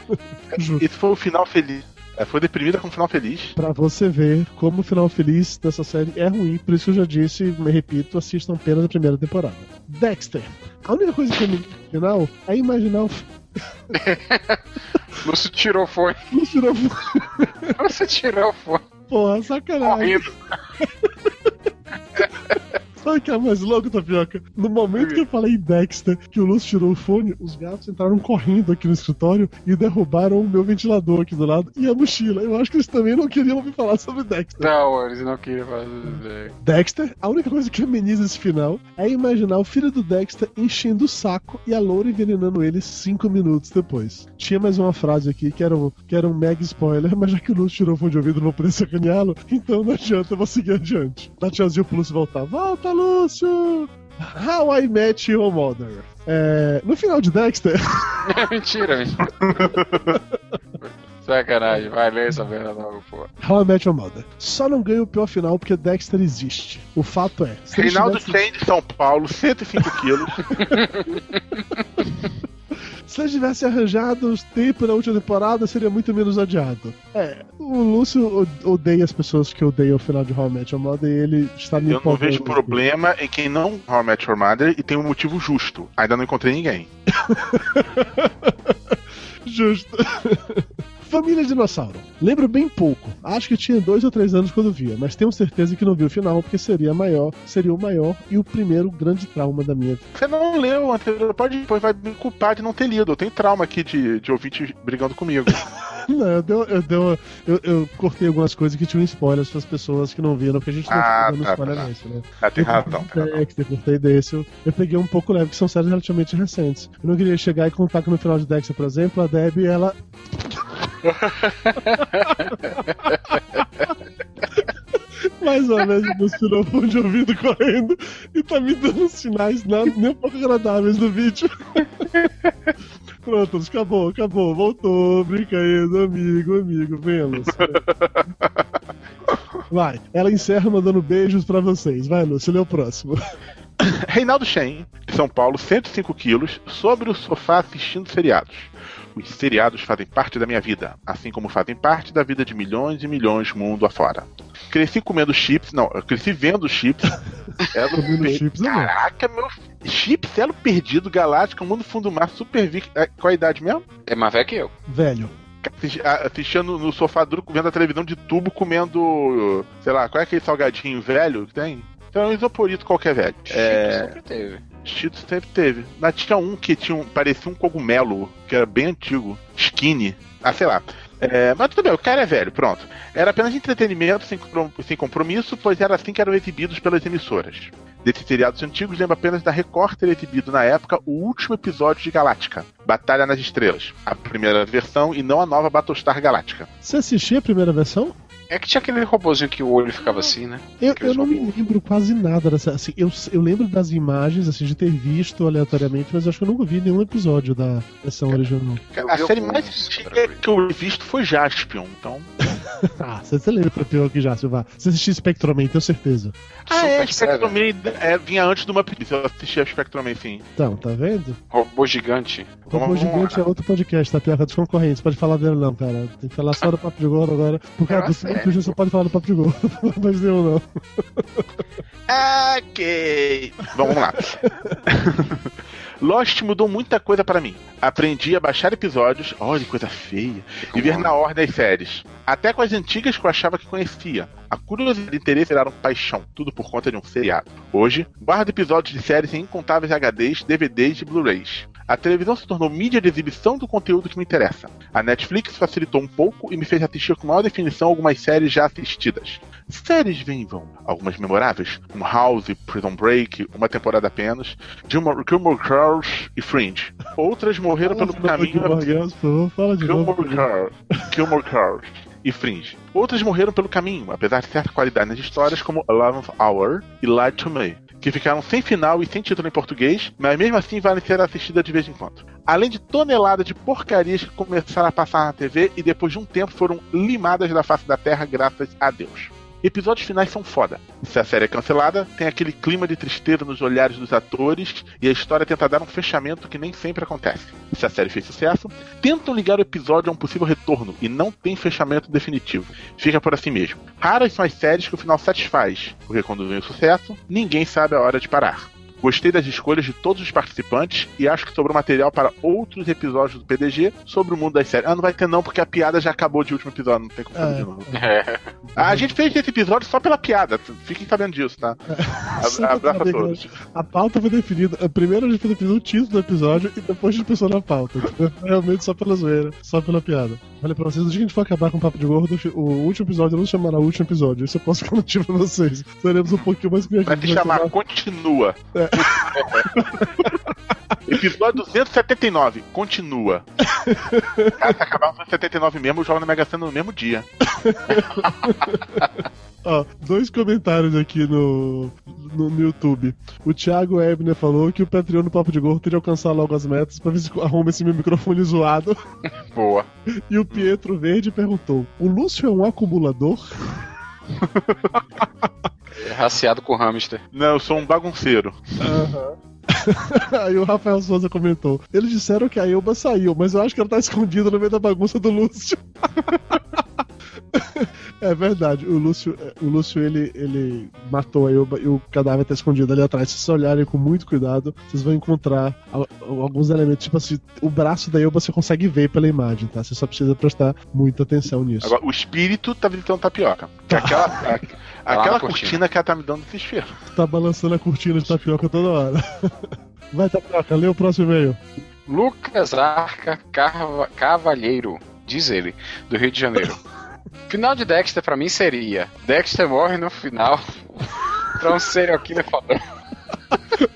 Esse foi o final feliz. É, foi deprimida com um final feliz. Pra você ver como o final feliz dessa série é ruim, por isso que eu já disse, me repito, assistam apenas a primeira temporada. Dexter. A única coisa que eu me no final é imaginar o. Lúcio tirou o fone. Não tirou Você tirou o fone. Porra, sacanagem. Correndo. Sabe o que é mais louco, Tapioca? No momento que eu falei em Dexter, que o Lúcio tirou o fone, os gatos entraram correndo aqui no escritório e derrubaram o meu ventilador aqui do lado e a mochila. Eu acho que eles também não queriam ouvir falar sobre Dexter. Não, eles não queriam fazer. Dexter, a única coisa que ameniza esse final é imaginar o filho do Dexter enchendo o saco e a loura envenenando ele cinco minutos depois. Tinha mais uma frase aqui que era um, que era um mega spoiler, mas já que o Lúcio tirou o fone de ouvido não poder sacaneá-lo, então não adianta, eu vou seguir adiante. Dá tchauzinho pro Lúcio voltar. Volta, Lúcio! How I Met Your Mother. É, no final de Dexter, mentira, mentira. Sacanagem, vai ler essa merda logo, pô. How I Met Your Mother. Só não ganha o pior final porque Dexter existe. O fato é. Reinaldo tivesse- Chen de São Paulo, 105 quilos. Se ele tivesse arranjado os tempos na última temporada, seria muito menos odiado. É, o Lúcio odeia as pessoas que odeiam o final de How I Met Your Mother e ele está me Eu não vejo aqui. problema em quem não How I Met Your Mother e tem um motivo justo. Ainda não encontrei ninguém. Justo. Família Dinossauro. Lembro bem pouco. Acho que tinha dois ou três anos quando via, mas tenho certeza que não vi o final porque seria maior, seria o maior e o primeiro grande trauma da minha vida. Você não leu anterior, pode depois vai me culpar de não ter lido. Eu tenho trauma aqui de, de ouvinte brigando comigo. Não, eu, deu, eu, deu, eu, eu cortei algumas coisas que tinham spoilers para as pessoas que não viram, porque a gente não Ah, dando tá, spoiler tá. nesse, né? Ah, tem razão, tem. Dexter, cortei desse. Eu, eu peguei um pouco leve, que são séries relativamente recentes. Eu não queria chegar e contar que no final de Dexter, por exemplo, a Debbie, ela. Mais uma vez, nos tirou o fone de ouvido correndo e tá me dando sinais não, nem um pouco agradáveis no vídeo. Pronto, acabou, acabou, voltou, brincadeira, amigo, amigo, vemos. Vai, ela encerra mandando beijos pra vocês. Vai, Lúcio, lê o próximo. Reinaldo Shen, de São Paulo, 105 quilos, sobre o sofá assistindo seriados. Os seriados fazem parte da minha vida, assim como fazem parte da vida de milhões e milhões mundo afora. Cresci comendo chips, não, eu cresci vendo chips. Elo Comendo per- chips, não. Caraca, meu. Chips, Elo Perdido, Galáctica, Mundo Fundo do Mar, Super Vic. é, Qual a idade mesmo? É mais velho que eu. Velho. Assistindo no sofá duro, vendo a televisão de tubo, comendo. Sei lá, qual é aquele salgadinho velho que tem? Então, um isoporito qualquer velho. É. Sempre teve. Cheetos sempre teve. Mas tinha um que tinha um, parecia um cogumelo, que era bem antigo. Skinny. Ah, sei lá. É, mas tudo bem, o cara é velho, pronto. Era apenas entretenimento sem, sem compromisso, pois era assim que eram exibidos pelas emissoras. Desses seriados antigos, lembro apenas da Record ter exibido na época o último episódio de Galáctica, Batalha nas Estrelas. A primeira versão e não a nova Battlestar Galáctica. Você assistiu a primeira versão? É que tinha aquele robozinho que o olho ficava assim, né? Eu, eu não me robôs. lembro quase nada dessa. Assim, eu, eu lembro das imagens, assim, de ter visto aleatoriamente, mas eu acho que eu nunca vi nenhum episódio da versão original. A série mais antiga que eu vi visto foi Jaspion, então. Ah, você, lembra pior aqui já, Silva? Você assistiu Spectroman, tenho certeza. Ah, é, Super Spectrum Seven. Man é, vinha antes do Muppet. Eu assistia Spectrum Man, sim. Então, tá vendo? Robô gigante. Vamos- Robô vamos Gigante lá. é outro podcast, tá? Pior dos concorrentes. Pode falar dele não, cara. Tem que falar só do Papo de Gordo agora. Por causa É do sério? tempo, você pode falar do Papo de. Não mais nenhum, não. Ok. Vamos lá. Lost mudou muita coisa pra mim. Aprendi a baixar episódios, olha que coisa feia, e ver na ordem as séries. Até com as antigas que eu achava que conhecia. A curiosidade e interesse viraram paixão, tudo por conta de um seriado. Hoje, guardo episódios de séries em incontáveis HDs, DVDs e Blu-rays. A televisão se tornou mídia de exibição do conteúdo que me interessa. A Netflix facilitou um pouco e me fez assistir com maior definição algumas séries já assistidas. Séries vêm e vão. Algumas memoráveis, como House, Prison Break, uma temporada apenas, Gilmore, Gilmore Girls e Fringe. Outras morreram pelo caminho. Gilmore Girls, por favor, fala de novo. Gilmore Girls, Gilmore Girls e Fringe. Outras morreram pelo caminho, apesar de certa qualidade nas histórias, como Eleventh Hour e Light to Me, que ficaram sem final e sem título em português, mas mesmo assim valem ser assistidas de vez em quando. Além de toneladas de porcarias que começaram a passar na TV e depois de um tempo foram limadas da face da terra graças a Deus. Episódios finais são foda. Se a série é cancelada, tem aquele clima de tristeza nos olhares dos atores e a história tenta dar um fechamento que nem sempre acontece. Se a série fez sucesso, tentam ligar o episódio a um possível retorno e não tem fechamento definitivo. Fica por assim mesmo. Raras são as séries que o final satisfaz, porque quando vem o sucesso, ninguém sabe a hora de parar. Gostei das escolhas de todos os participantes e acho que sobrou material para outros episódios do PDG sobre o mundo das séries. Ah, não vai ter não, porque a piada já acabou de último episódio, não tem como fazer É. de novo. É. A gente fez esse episódio só pela piada, fiquem sabendo disso, tá? Pra Abraço a todos. A pauta foi definida. Primeiro a gente foi definido o título do episódio e depois a gente pensou na pauta. entendeu? Realmente só pela zoeira, só pela piada. Falei pra vocês, no dia que a gente for acabar com o Papo de Gordo, o último episódio não se chamará o último episódio. Isso eu posso garantir pra vocês. Seremos um pouquinho mais criativos. Vai se chamar Continua. É. Episódio 279, continua. Cara, se acabar no 279 mesmo, eu jogo na Mega Sena no mesmo dia. Ó, dois comentários aqui no, no, no YouTube. O Thiago Ebner falou que o Patreon do Papo de Gordo teria alcançar logo as metas pra ver se arruma esse meu microfone zoado. Boa. E o Pietro Verde perguntou: O Lúcio é um acumulador? É Raciado com hamster. Não, eu sou um bagunceiro. Aí o Rafael Souza comentou: Eles disseram que a Elba saiu, mas eu acho que ela tá escondida no meio da bagunça do Lúcio. É verdade, o Lúcio, o Lúcio ele, ele matou a Elba e o cadáver tá escondido ali atrás. Se vocês olharem com muito cuidado, vocês vão encontrar al- alguns elementos. Tipo assim, o braço da Elba você consegue ver pela imagem, tá? Você só precisa prestar muita atenção nisso. Agora, o espírito tá visitando tapioca. Que aquela, aquela na cortina. cortina. que ela tá me dando desespero. Tá balançando a cortina de tapioca toda hora. Vai, tapioca, lê o próximo e-mail. Lucas Arca Carva- Cavalheiro, diz ele, do Rio de Janeiro. Final de Dexter pra mim seria: Dexter morre no final pra um serial killer fodão.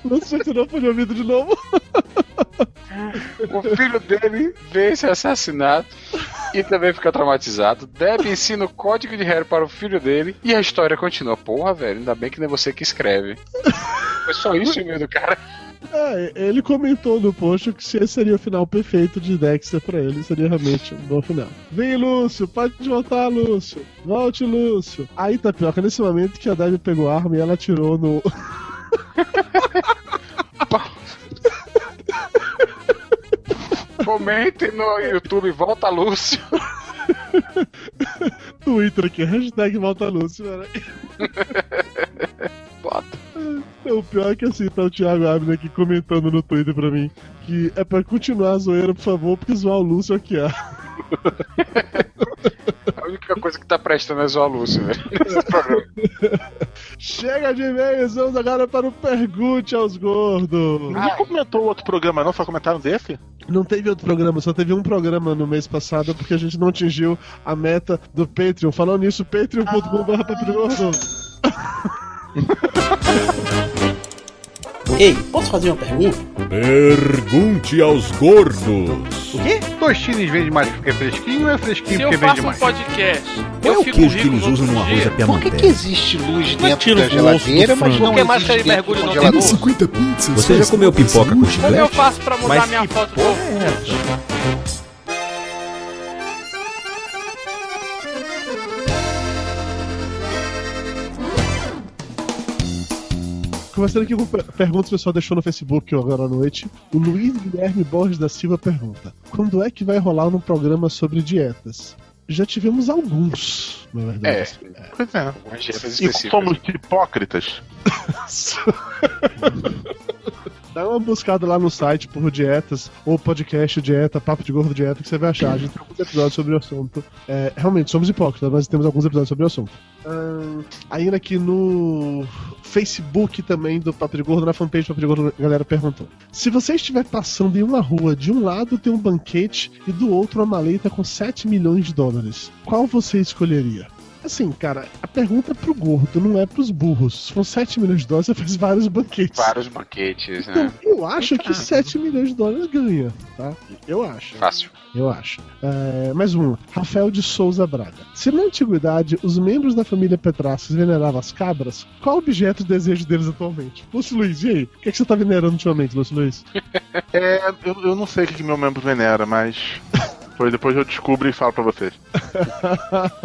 Lúcio tirou fone de ouvido de novo. O filho dele vê esse assassinato e também fica traumatizado. Deb ensina o código de Harry para o filho dele e a história continua. Porra, velho, ainda bem que não é você que escreve. Foi só isso o do cara. É, ele comentou no post que se esse seria o final perfeito de Dexter pra ele, seria realmente um bom final. Vem, Lúcio, pode voltar, Lúcio. Volte, Lúcio. Aí, Tapioca, nesse momento que a Debbie pegou a arma e ela atirou no. Comentem no YouTube, volta Lúcio. Twitter aqui, hashtag volta Lúcio. Bota. O pior é que assim, tá o Thiago Abner aqui comentando no Twitter pra mim que é pra continuar a zoeira, por favor, porque zoar o Lúcio aqui, ó. A única coisa que tá prestando é zoar Lúcio, velho. Nesse programa. Chega de e-mails, vamos agora para o Pergunte aos Gordos. Ninguém comentou outro programa, não? Só comentaram desse? Não teve outro programa, só teve um programa no mês passado porque a gente não atingiu a meta do Patreon. Falando nisso, patreon.com.br. Ei, posso fazer uma pergunta? Pergunte aos gordos. O quê? Tostines vende mais porque é fresquinho ou é fresquinho Se eu porque faço vende um mais? podcast, Qual é eu o fico queijo que eles usam no arroz dia. à Por que, que piamanteca? existe luz Mas dentro da geladeira, do mas não Por que mais existe dentro mergulho no geladeira? 50 pizzas. Você já comeu pipoca com Como eu chiclete? faço pra mudar minha foto? é Começando aqui com per- perguntas que o pessoal deixou no Facebook agora à noite. O Luiz Guilherme Borges da Silva pergunta: Quando é que vai rolar um programa sobre dietas? Já tivemos alguns, na verdade. É, Pois é. algumas dietas E específicas. somos hipócritas. Dá uma buscada lá no site por dietas ou podcast dieta, papo de gordo dieta, que você vai achar. A gente tem alguns episódios sobre o assunto. É, realmente, somos hipócritas, mas temos alguns episódios sobre o assunto. Ahn, ainda aqui no Facebook também do Papo de Gordo, na fanpage do Papo de Gordo, a galera perguntou. Se você estiver passando em uma rua, de um lado tem um banquete e do outro uma maleta com 7 milhões de dólares, qual você escolheria? Assim, cara, a pergunta é pro gordo, não é pros burros. Se for 7 milhões de dólares, você faz vários banquetes. Vários banquetes, Então, né? eu acho que 7 milhões de dólares ganha, tá? Eu acho. Fácil. Eu acho. É, mais um. Rafael de Souza Braga. Se na antiguidade os membros da família Petrasques veneravam as cabras, qual o objeto de desejo deles atualmente? Lúcio Luiz, e aí? O que, é que você tá venerando ultimamente, Lúcio Luiz? É, eu, eu não sei o que que meu membro venera, mas. Depois, depois eu descubro e falo pra vocês.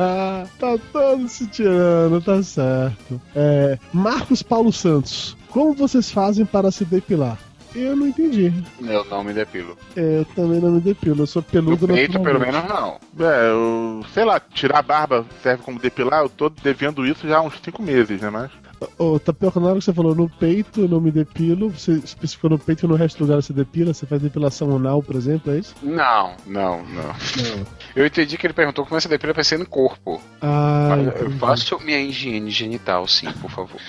tá todo se tirando, tá certo. É, Marcos Paulo Santos, como vocês fazem para se depilar? Eu não entendi. Eu não me depilo. É, eu também não me depilo, eu sou No peludo peito, pelo menos, não. É, eu. Sei lá, tirar a barba serve como depilar, eu tô devendo isso já há uns 5 meses, né? Mas. Ô, Tapioca, na hora que você falou no peito, eu não me depilo, você especificou no peito e no resto do lugar você depila, você faz depilação anal, por exemplo, é isso? Não, não, não. Eu entendi que ele perguntou como é que você depila pra ser no corpo. Ah, Mas eu entendi. faço minha higiene genital, sim, por favor.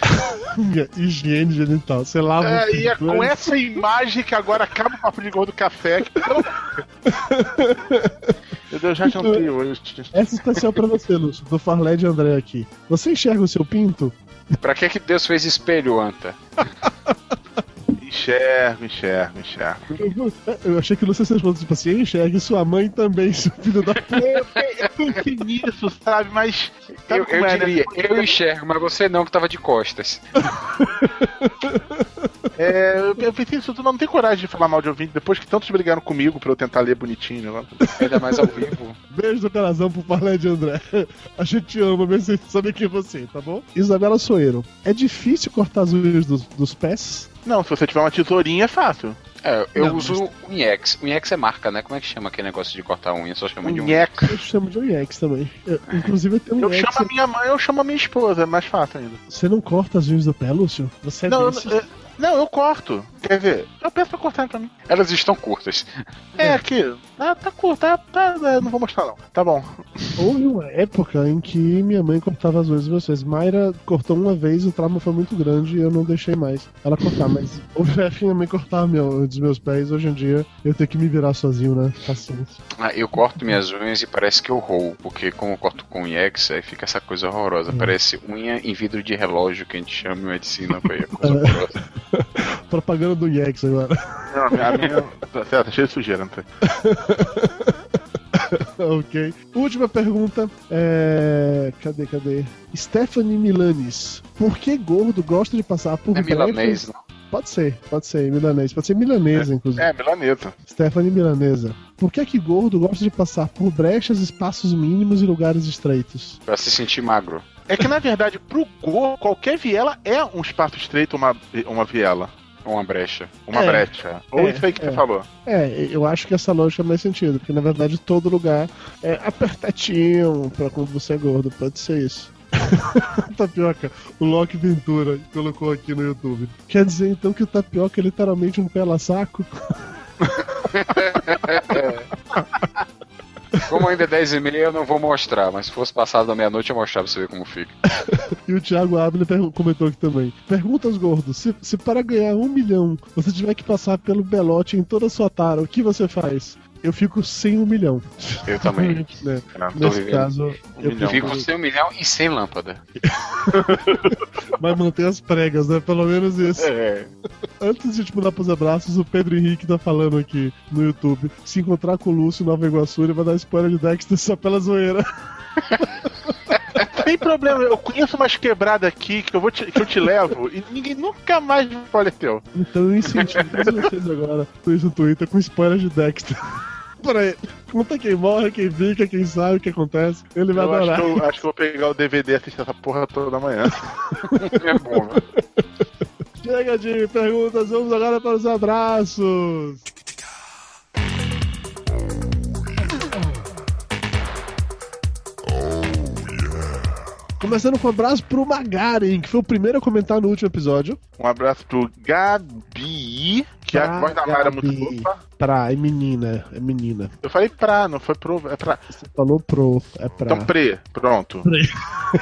higiene genital. Você lava É, os e é com essa imagem que agora acaba o papo de gordo café. Que... Meu Deus, já jantei hoje. Essa especial pra você, Lúcio, do Farled André aqui. Você enxerga o seu pinto? Pra que que Deus fez espelho, Anta? Enxergo, enxergo, enxergo. Eu, eu achei que o Lúcio respondeu tipo assim, enxergue sua mãe também, seu filho da puta. Eu, pensei nisso, sabe? Mas. Sabe Eu, eu é, né? diria, eu enxergo, mas você não, que tava de costas. É, eu eu pensei nisso, tu não tem coragem de falar mal de ouvinte depois que tantos brigaram comigo pra eu tentar ler bonitinho negócio. Ainda mais ao vivo. Beijo do coração pro Farled André. A gente te ama, mesmo sem saber quem é você, tá bom? Isabela Soeiro, é difícil cortar as unhas dos, dos pés? Não, se você tiver uma tesourinha é fácil. É, eu Não, uso o Unhex. Unhex é marca, né? Como é que chama aquele negócio de cortar unha? Só chama de. Unheca. Eu chamo de unhex também. Eu- inclusive tem um Eu unhex. chamo a minha mãe, eu chamo a minha esposa, é mais fácil ainda. Você não corta as unhas do pé, Lúcio? Você é Não, eu, desses? eu- não, eu corto. Quer ver? Eu peço pra cortar pra mim. Elas estão curtas. É, aqui. Ah, tá curto, tá, tá, é, não vou mostrar não. Tá bom. Houve uma época em que minha mãe cortava as unhas dos meus pés. Mayra cortou uma vez, o trauma foi muito grande e eu não deixei mais ela cortar. Mas houve que minha mãe cortava meu, dos meus pés. Hoje em dia eu tenho que me virar sozinho, né? Paciência. Ah, eu corto minhas unhas e parece que eu roo, porque como eu corto com Unhex, aí fica essa coisa horrorosa. Parece unha em vidro de relógio que a gente chama em medicina, foi a coisa horrorosa. Propaganda do Yex agora. Não, a minha, a minha tá certo, tá cheio de sujeira, não tem. ok. Última pergunta. É. Cadê, cadê? Stephanie Milanes. Por que gordo gosta de passar por É milanês, não? Pode ser, pode ser, milanês. Pode ser milanesa, inclusive. É, milanesa. Stephanie Milanesa. Por que que gordo gosta de passar por brechas, espaços mínimos e lugares estreitos? Pra se sentir magro. É que na verdade, pro gordo, qualquer viela é um espaço estreito, uma, uma viela. Uma brecha. Uma É. brecha. Ou É, isso aí que é. você falou. É, eu acho que essa lógica faz mais sentido, porque na verdade todo lugar é apertadinho pra quando você é gordo, pode ser isso. tapioca, o Loki Ventura colocou aqui no YouTube. Quer dizer então que o tapioca é literalmente um pela-saco? Como ainda é 10 e meia, eu não vou mostrar, mas se fosse passado da meia-noite, eu mostrava pra você ver como fica. E o Thiago Abner comentou aqui também. Pergunta aos gordos: se, se para ganhar um milhão você tiver que passar pelo belote em toda a sua tara, o que você faz? Eu fico sem um milhão. Eu também. Né? Eu tô Nesse vivendo. caso, eu milhão. Fico sem um milhão e sem lâmpada. vai manter as pregas, né? Pelo menos isso. É. Antes de te mudar pros abraços, o Pedro Henrique tá falando aqui no YouTube. Se encontrar com o Lúcio em Nova Iguaçu, ele vai dar spoiler de Dexter só pela zoeira. Sem problema, eu conheço umas quebradas aqui que eu, vou te, que eu te levo e ninguém nunca mais olha teu. Então eu incentivo todos vocês agora no no Twitter com spoiler de Dexter. Peraí, conta quem morre, quem fica, quem sabe o que acontece. Ele vai Eu acho, adorar. que eu, acho que eu vou pegar o DVD e assistir essa porra toda amanhã. É bom, velho. Chega de perguntas, vamos agora para os abraços. Começando com um abraço pro Magaren, que foi o primeiro a comentar no último episódio. Um abraço pro Gabi, que é a Pra voz da Mara é muito fofa. Pra, é menina, é menina. Eu falei pra, não foi pro, é pra. Você falou pro, é pra. Então, pre, pronto. Pre.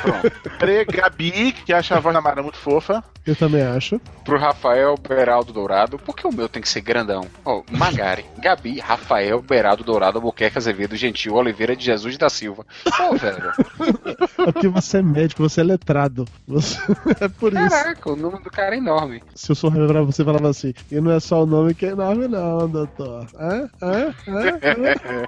Pronto. Pre Gabi, que acha a voz da Mara muito fofa. Eu também acho. Pro Rafael Beraldo Dourado, por que o meu tem que ser grandão? Ó, Magari, Gabi, Rafael Beraldo Dourado, Albuquerque Azevedo, Gentil, Oliveira de Jesus da Silva. Pô, velho. É porque você é médico, você é letrado. Você... é por isso. Caraca, o nome do cara é enorme. Se eu sou pra você, falava assim. E não é só só o nome que é enorme, não, doutor. Hã? Hã? Hã? Hã?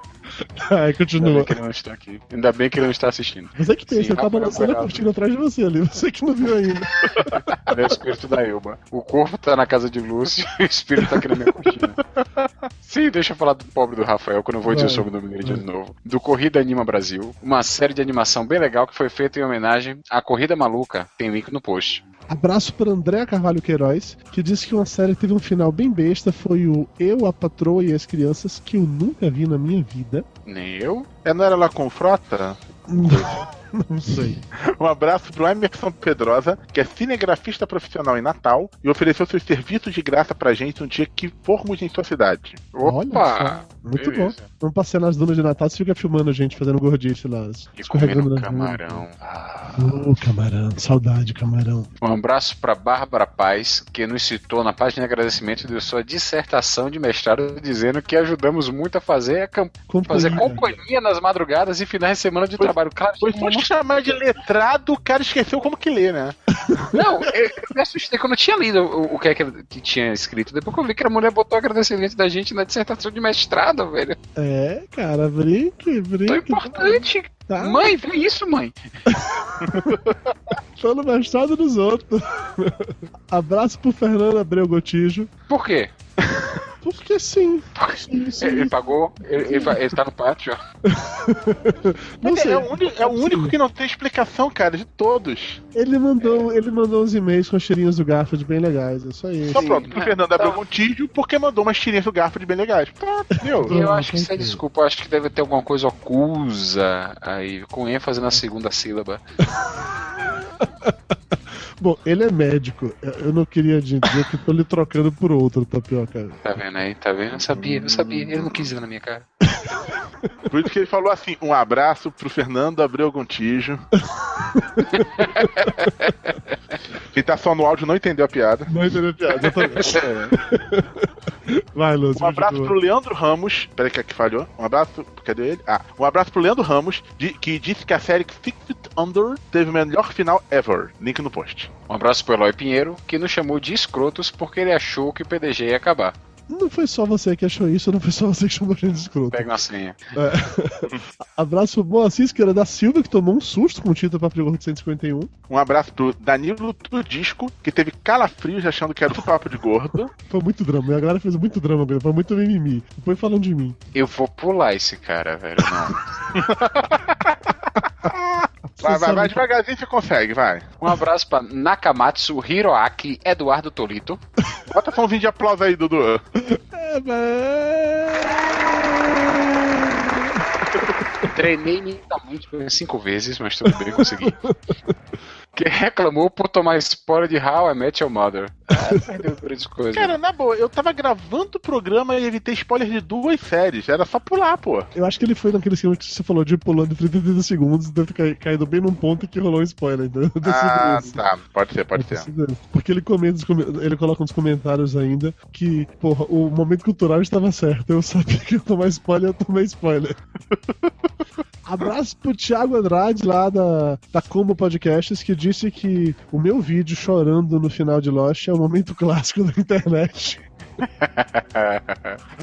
Aí Ainda continua. bem que ele não está aqui. Ainda bem que ele não está assistindo. Você que tem, Sim, você tá balançando a Corrado. cortina atrás de você ali. Você que não viu ainda. É o espírito da Elba. O corpo tá na casa de Lúcio e o espírito tá na minha cortina. Sim, deixa eu falar do pobre do Rafael, que eu não vou dizer o Vai. sobrenome dele de novo. Do Corrida Anima Brasil, uma série de animação bem legal que foi feita em homenagem à Corrida Maluca. Tem link no post. Abraço para André Carvalho Queiroz, que disse que uma série teve um final bem besta foi o Eu, a Patroa e as Crianças, que eu nunca vi na minha vida. Nem eu. É, não era lá com frota? Não sei. Um abraço pro Emerson Pedrosa, que é cinegrafista profissional em Natal e ofereceu seus serviços de graça pra gente no dia que formos em sua cidade. Olha Opa! só, Muito Beleza. bom. Vamos passear nas dunas de Natal, você fica filmando a gente fazendo gordice lá. E escorregando comendo na camarão. Ah. Ô, camarão, saudade, camarão. Um abraço para Bárbara Paz, que nos citou na página de agradecimento de sua dissertação de mestrado, dizendo que ajudamos muito a fazer, a camp- fazer companhia nas madrugadas e finais de semana de Foi- trabalho. Claro, Foi isso te chamar de letrado, o cara esqueceu como que lê, né? Não, eu, eu me assustei quando eu tinha lido o, o que é que, que tinha escrito. Depois que eu vi que a mulher botou agradecimento da gente na dissertação de mestrado, velho. É, cara, brinque, brinque. importante. Tá, Mãe, vê isso, mãe. tô no mestrado dos outros. Abraço pro Fernando Abreu Gotijo. Por quê? Porque sim. sim, sim. Ele, ele pagou, ele, ele, tá no pátio. Não sei. é, o uni- é o único que não tem explicação, cara, de todos. Ele mandou, ele mandou uns e-mails com cheirinhos do Garfield bem legais. É só isso. Só pronto, pro é, Fernando tá. abriu Montijo porque mandou umas tirinhas do garfo de bem legais. Pronto, entendeu? E eu acho que isso é desculpa, eu acho que deve ter alguma coisa ocusa aí, com ênfase na segunda sílaba. Bom, ele é médico. Eu- não queria dizer que tô lhe trocando por outro, tapioca. Tá vendo aí? Tá vendo? Eu sabia, eu sabia. Ele não quis ver na minha cara. Por isso que ele falou assim: um abraço pro Fernando Abreu Gontijo. Quem tá só no áudio não entendeu a piada. Não entendeu a piada, exatamente. Vai, Lúcio. Um abraço pro Leandro Ramos. Peraí que aqui falhou. Um abraço. Cadê ele? Ah, um abraço pro Leandro Ramos, de- que disse que a série Six Under teve o melhor final ever. Link no post. Um abraço pro Eloy Pinheiro, que nos chamou de escrotos porque ele achou que o PDG ia acabar. Não foi só você que achou isso, não foi só você que chamou a gente de escroto. Pega uma senha. Abraço pro Moacir que era da Silva, que tomou um susto com o título Papo de Gordo 151. Um abraço pro Danilo Tudisco, que teve calafrios achando que era o papo de gordo. Foi muito drama, a galera fez muito drama mesmo, foi muito mimimi. Depois falando de mim. Eu vou pular esse cara, velho. Não. Vai, vai, vai devagarzinho você consegue, vai. Um abraço pra Nakamatsu Hiroaki Eduardo Tolito. Bota só um vídeo de aplauso aí, Dudu. É, mas... Treinei mentalmente cinco vezes, mas tudo bem, consegui. Que reclamou por tomar spoiler de How I Met Your Mother. Ah, perdeu grandes coisas. Cara, na boa, eu tava gravando o programa e evitei spoiler de duas séries. Era só pular, pô. Eu acho que ele foi naquele esquema que você falou de pulando 30 30 segundos, deve ter ca- caído bem num ponto que rolou um spoiler. Então, sido Ah, tá. Pode ser, pode ser. Porque ele comenta, ele coloca nos comentários ainda que, porra, o momento cultural estava certo. Eu sabia que ia tomar spoiler, eu tomei spoiler. Abraço pro Thiago Andrade lá da, da Combo Podcasts que disse que o meu vídeo chorando no final de Lost é o momento clássico da internet.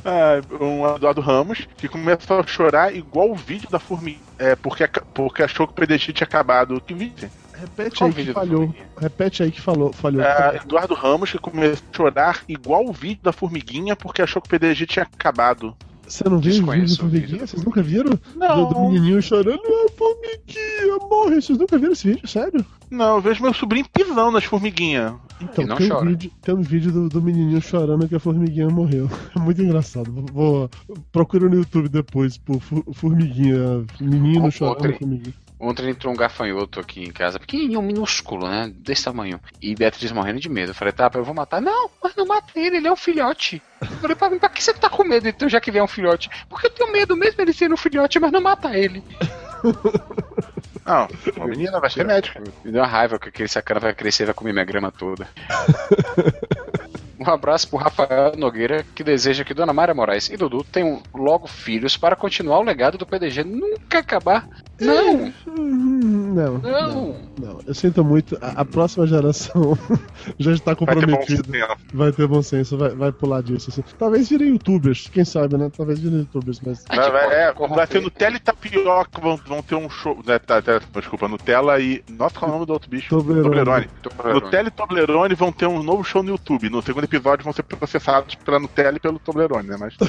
Ah, um Eduardo Ramos, que começou a chorar igual o vídeo da Formiga. É, porque, porque achou que o PDG tinha acabado. Que vídeo? Repete Qual aí que falhou. Repete aí que falou, falhou. É, Eduardo Ramos, que começou a chorar igual o vídeo da Formiguinha porque achou que o PDG tinha acabado. Você não viu o vídeo do Formiguinha? do Vocês nunca viram? Do, Não. do menininho chorando, ah, Formiguinha, morre. Vocês nunca viram esse vídeo? Sério? Não, eu vejo meu sobrinho pisando nas formiguinhas. Então, tem, um vídeo, tem um vídeo do, do menininho chorando que a formiguinha morreu. É muito engraçado. Vou, vou- procura no YouTube depois por formiguinha, menino Ou- chorando formiguinha. Ontem entrou um gafanhoto aqui em casa, pequenininho, minúsculo, né? Desse tamanho. E Beatriz morrendo de medo. Eu falei, tá, eu vou matar. Não, mas não mata ele, ele é um filhote. Eu falei, pra, pra que você tá com medo então, já que ele é um filhote? Porque eu tenho medo mesmo ele sendo um filhote, mas não mata ele. Não, a menina vai ser médica. Me deu uma raiva que aquele sacana vai crescer e vai comer minha grama toda. Um abraço pro Rafael Nogueira, que deseja que Dona Mayra Moraes e Dudu tenham logo filhos para continuar o legado do PDG nunca acabar. Não! Hum, Não, Não. não. Eu sinto muito. A, a próxima geração já está Vai ter bom comprometida. senso. Vai ter bom senso, vai, vai pular disso. assim. Talvez virem youtubers, quem sabe, né? Talvez virem youtubers, mas. Vai, gente vai, pode é, vai ser Nutella e Tapioca vão, vão ter um show. Né, tá, tá, desculpa, Nutella e. Nossa, qual é o nome do outro bicho? Toblerone. Toblerone. Toblerone. Nutella e Toblerone vão ter um novo show no YouTube. No segundo episódio vão ser processados pela Nutella e pelo Toblerone, né? Mas.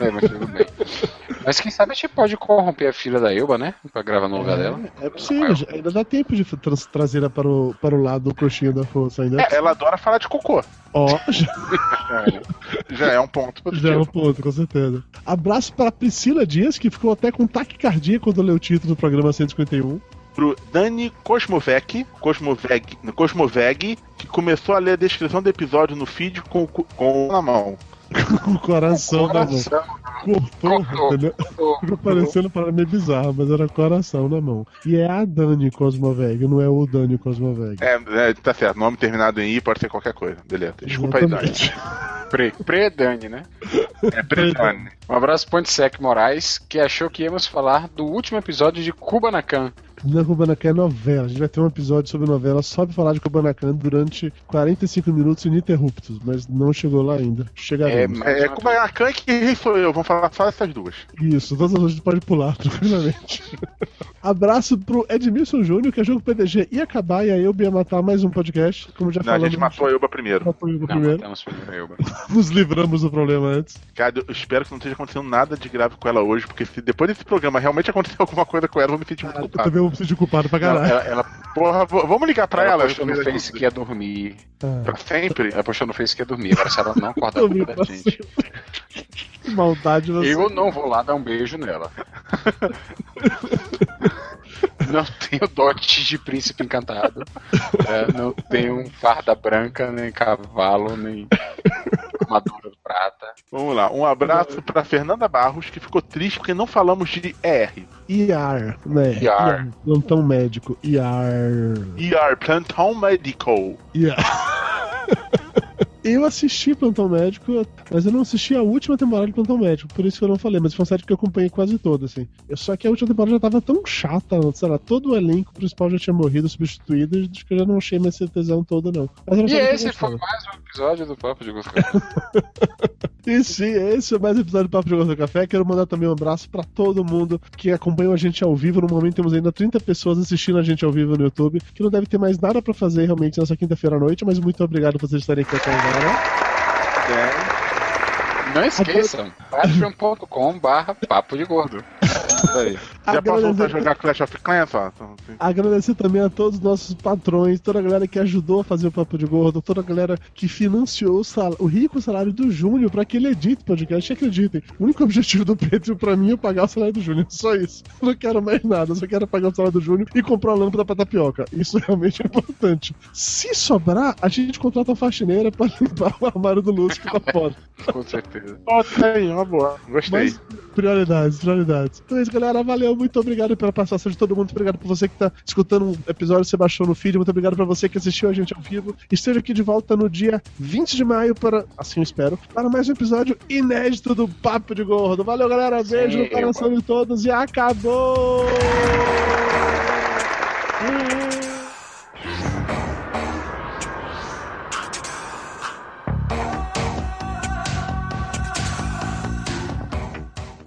É, mas tudo bem. Mas quem sabe a gente pode corromper a filha da Elba, né? Pra gravar no lugar dela. É possível, já- ainda dá tempo de tra trazer ela para o, para o lado do coxinha da força ainda. É, ela adora falar de cocô. Ó, já, Já é um ponto já é um positivo. ponto, com certeza. Abraço para Priscila Dias, que ficou até com taquicardia quando leu o título do programa 151. Pro Dani Cosmovec, Cosmoveg, Cosmoveg, que começou a ler a descrição do episódio no feed com, com na mão. Com o coração na mão. Cortou, Cortou. entendeu? Ficou parecendo para meio bizarro, mas era coração na mão. E é a Dani Cosmoveg, não é o Dani Cosmoveg. É, é, tá certo. Nome terminado em I pode ser qualquer coisa. Beleza. Desculpa aí, Dani. Exatamente. Pre, Pre-Dani, né? É Pretane. Um abraço pro Pontisec Moraes, que achou que íamos falar do último episódio de Kubanacan. Não é Kubanacan, é novela. A gente vai ter um episódio sobre novela só pra falar de Kubanacan durante 45 minutos ininterruptos, mas não chegou lá ainda. Chegaremos. É, É, Kubanacan que quem sou eu. Vamos falar só dessas duas. Isso, todas as gente pode pular tranquilamente. Abraço pro Edmilson Júnior, que achou que o PDG ia acabar e aí eu ia matar mais um podcast. Como já Não, a falamos. gente matou a Elba primeiro. matou o Não, primeiro. a Elba. Nos livramos do problema antes. Cara, eu espero que não esteja acontecendo nada de grave com ela hoje, porque se depois desse programa realmente acontecer alguma coisa com ela, eu vou me sentir muito Eu culpado. também vou me sentir culpado pra caralho. ela, ela, Porra, vamos ligar pra ela ela? postou no Face que ia dormir. Ah, Pra sempre? Ela postou no Face que ia dormir. Agora se ela não acordar dormir com a pra gente. que maldade você. Eu não vou lá dar um beijo nela. Não tenho dotes de príncipe encantado. É, não tenho farda branca, nem cavalo, nem armadura de prata. Vamos lá. Um abraço pra Fernanda Barros, que ficou triste porque não falamos de ER. IAR, né? IAR. Plantão médico. IAR. ER, Plantão Medical. IAR. Eu assisti Plantão Médico, mas eu não assisti a última temporada de Plantão Médico, por isso que eu não falei, mas foi uma série que eu acompanhei quase toda, assim. Só que a última temporada já tava tão chata, sei lá, todo o elenco principal já tinha morrido, substituído, acho que eu já não achei mais essa tesão toda, não. E esse foi mais um episódio do Papo de Gosto. E sim, esse é mais um episódio do Papo de Gordo Café. Quero mandar também um abraço pra todo mundo que acompanhou a gente ao vivo. No momento temos ainda 30 pessoas assistindo a gente ao vivo no YouTube, que não deve ter mais nada pra fazer realmente nessa quinta-feira à noite, mas muito obrigado por vocês estarem aqui até agora. Bem. Não esqueçam, patreon.com barra papo de gordo. Isso aí. Já posso voltar a jogar Clash of Clans? Ó? Então, assim, agradecer também a todos os nossos patrões, toda a galera que ajudou a fazer o Papo de Gordo, toda a galera que financiou o, sal- o rico salário do Júnior pra que ele edite o podcast. Acreditem, o único objetivo do Patreon pra mim é pagar o salário do Júnior. Só isso. Eu não quero mais nada, eu só quero pagar o salário do Júnior e comprar a lâmpada pra tapioca. Isso realmente é importante. Se sobrar, a gente contrata uma faxineira pra limpar o armário do Lúcio que tá fora. Com certeza. Tá aí, uma boa. Gostei. Mas, prioridades, prioridades. Então é isso, galera. Valeu, muito obrigado pela participação de todo mundo. Muito obrigado por você que tá escutando um episódio que você baixou no feed. Muito obrigado pra você que assistiu a gente ao vivo. Esteja aqui de volta no dia 20 de maio para, assim eu espero, para mais um episódio inédito do Papo de Gordo. Valeu, galera. Beijo Sim, no coração de todos e acabou!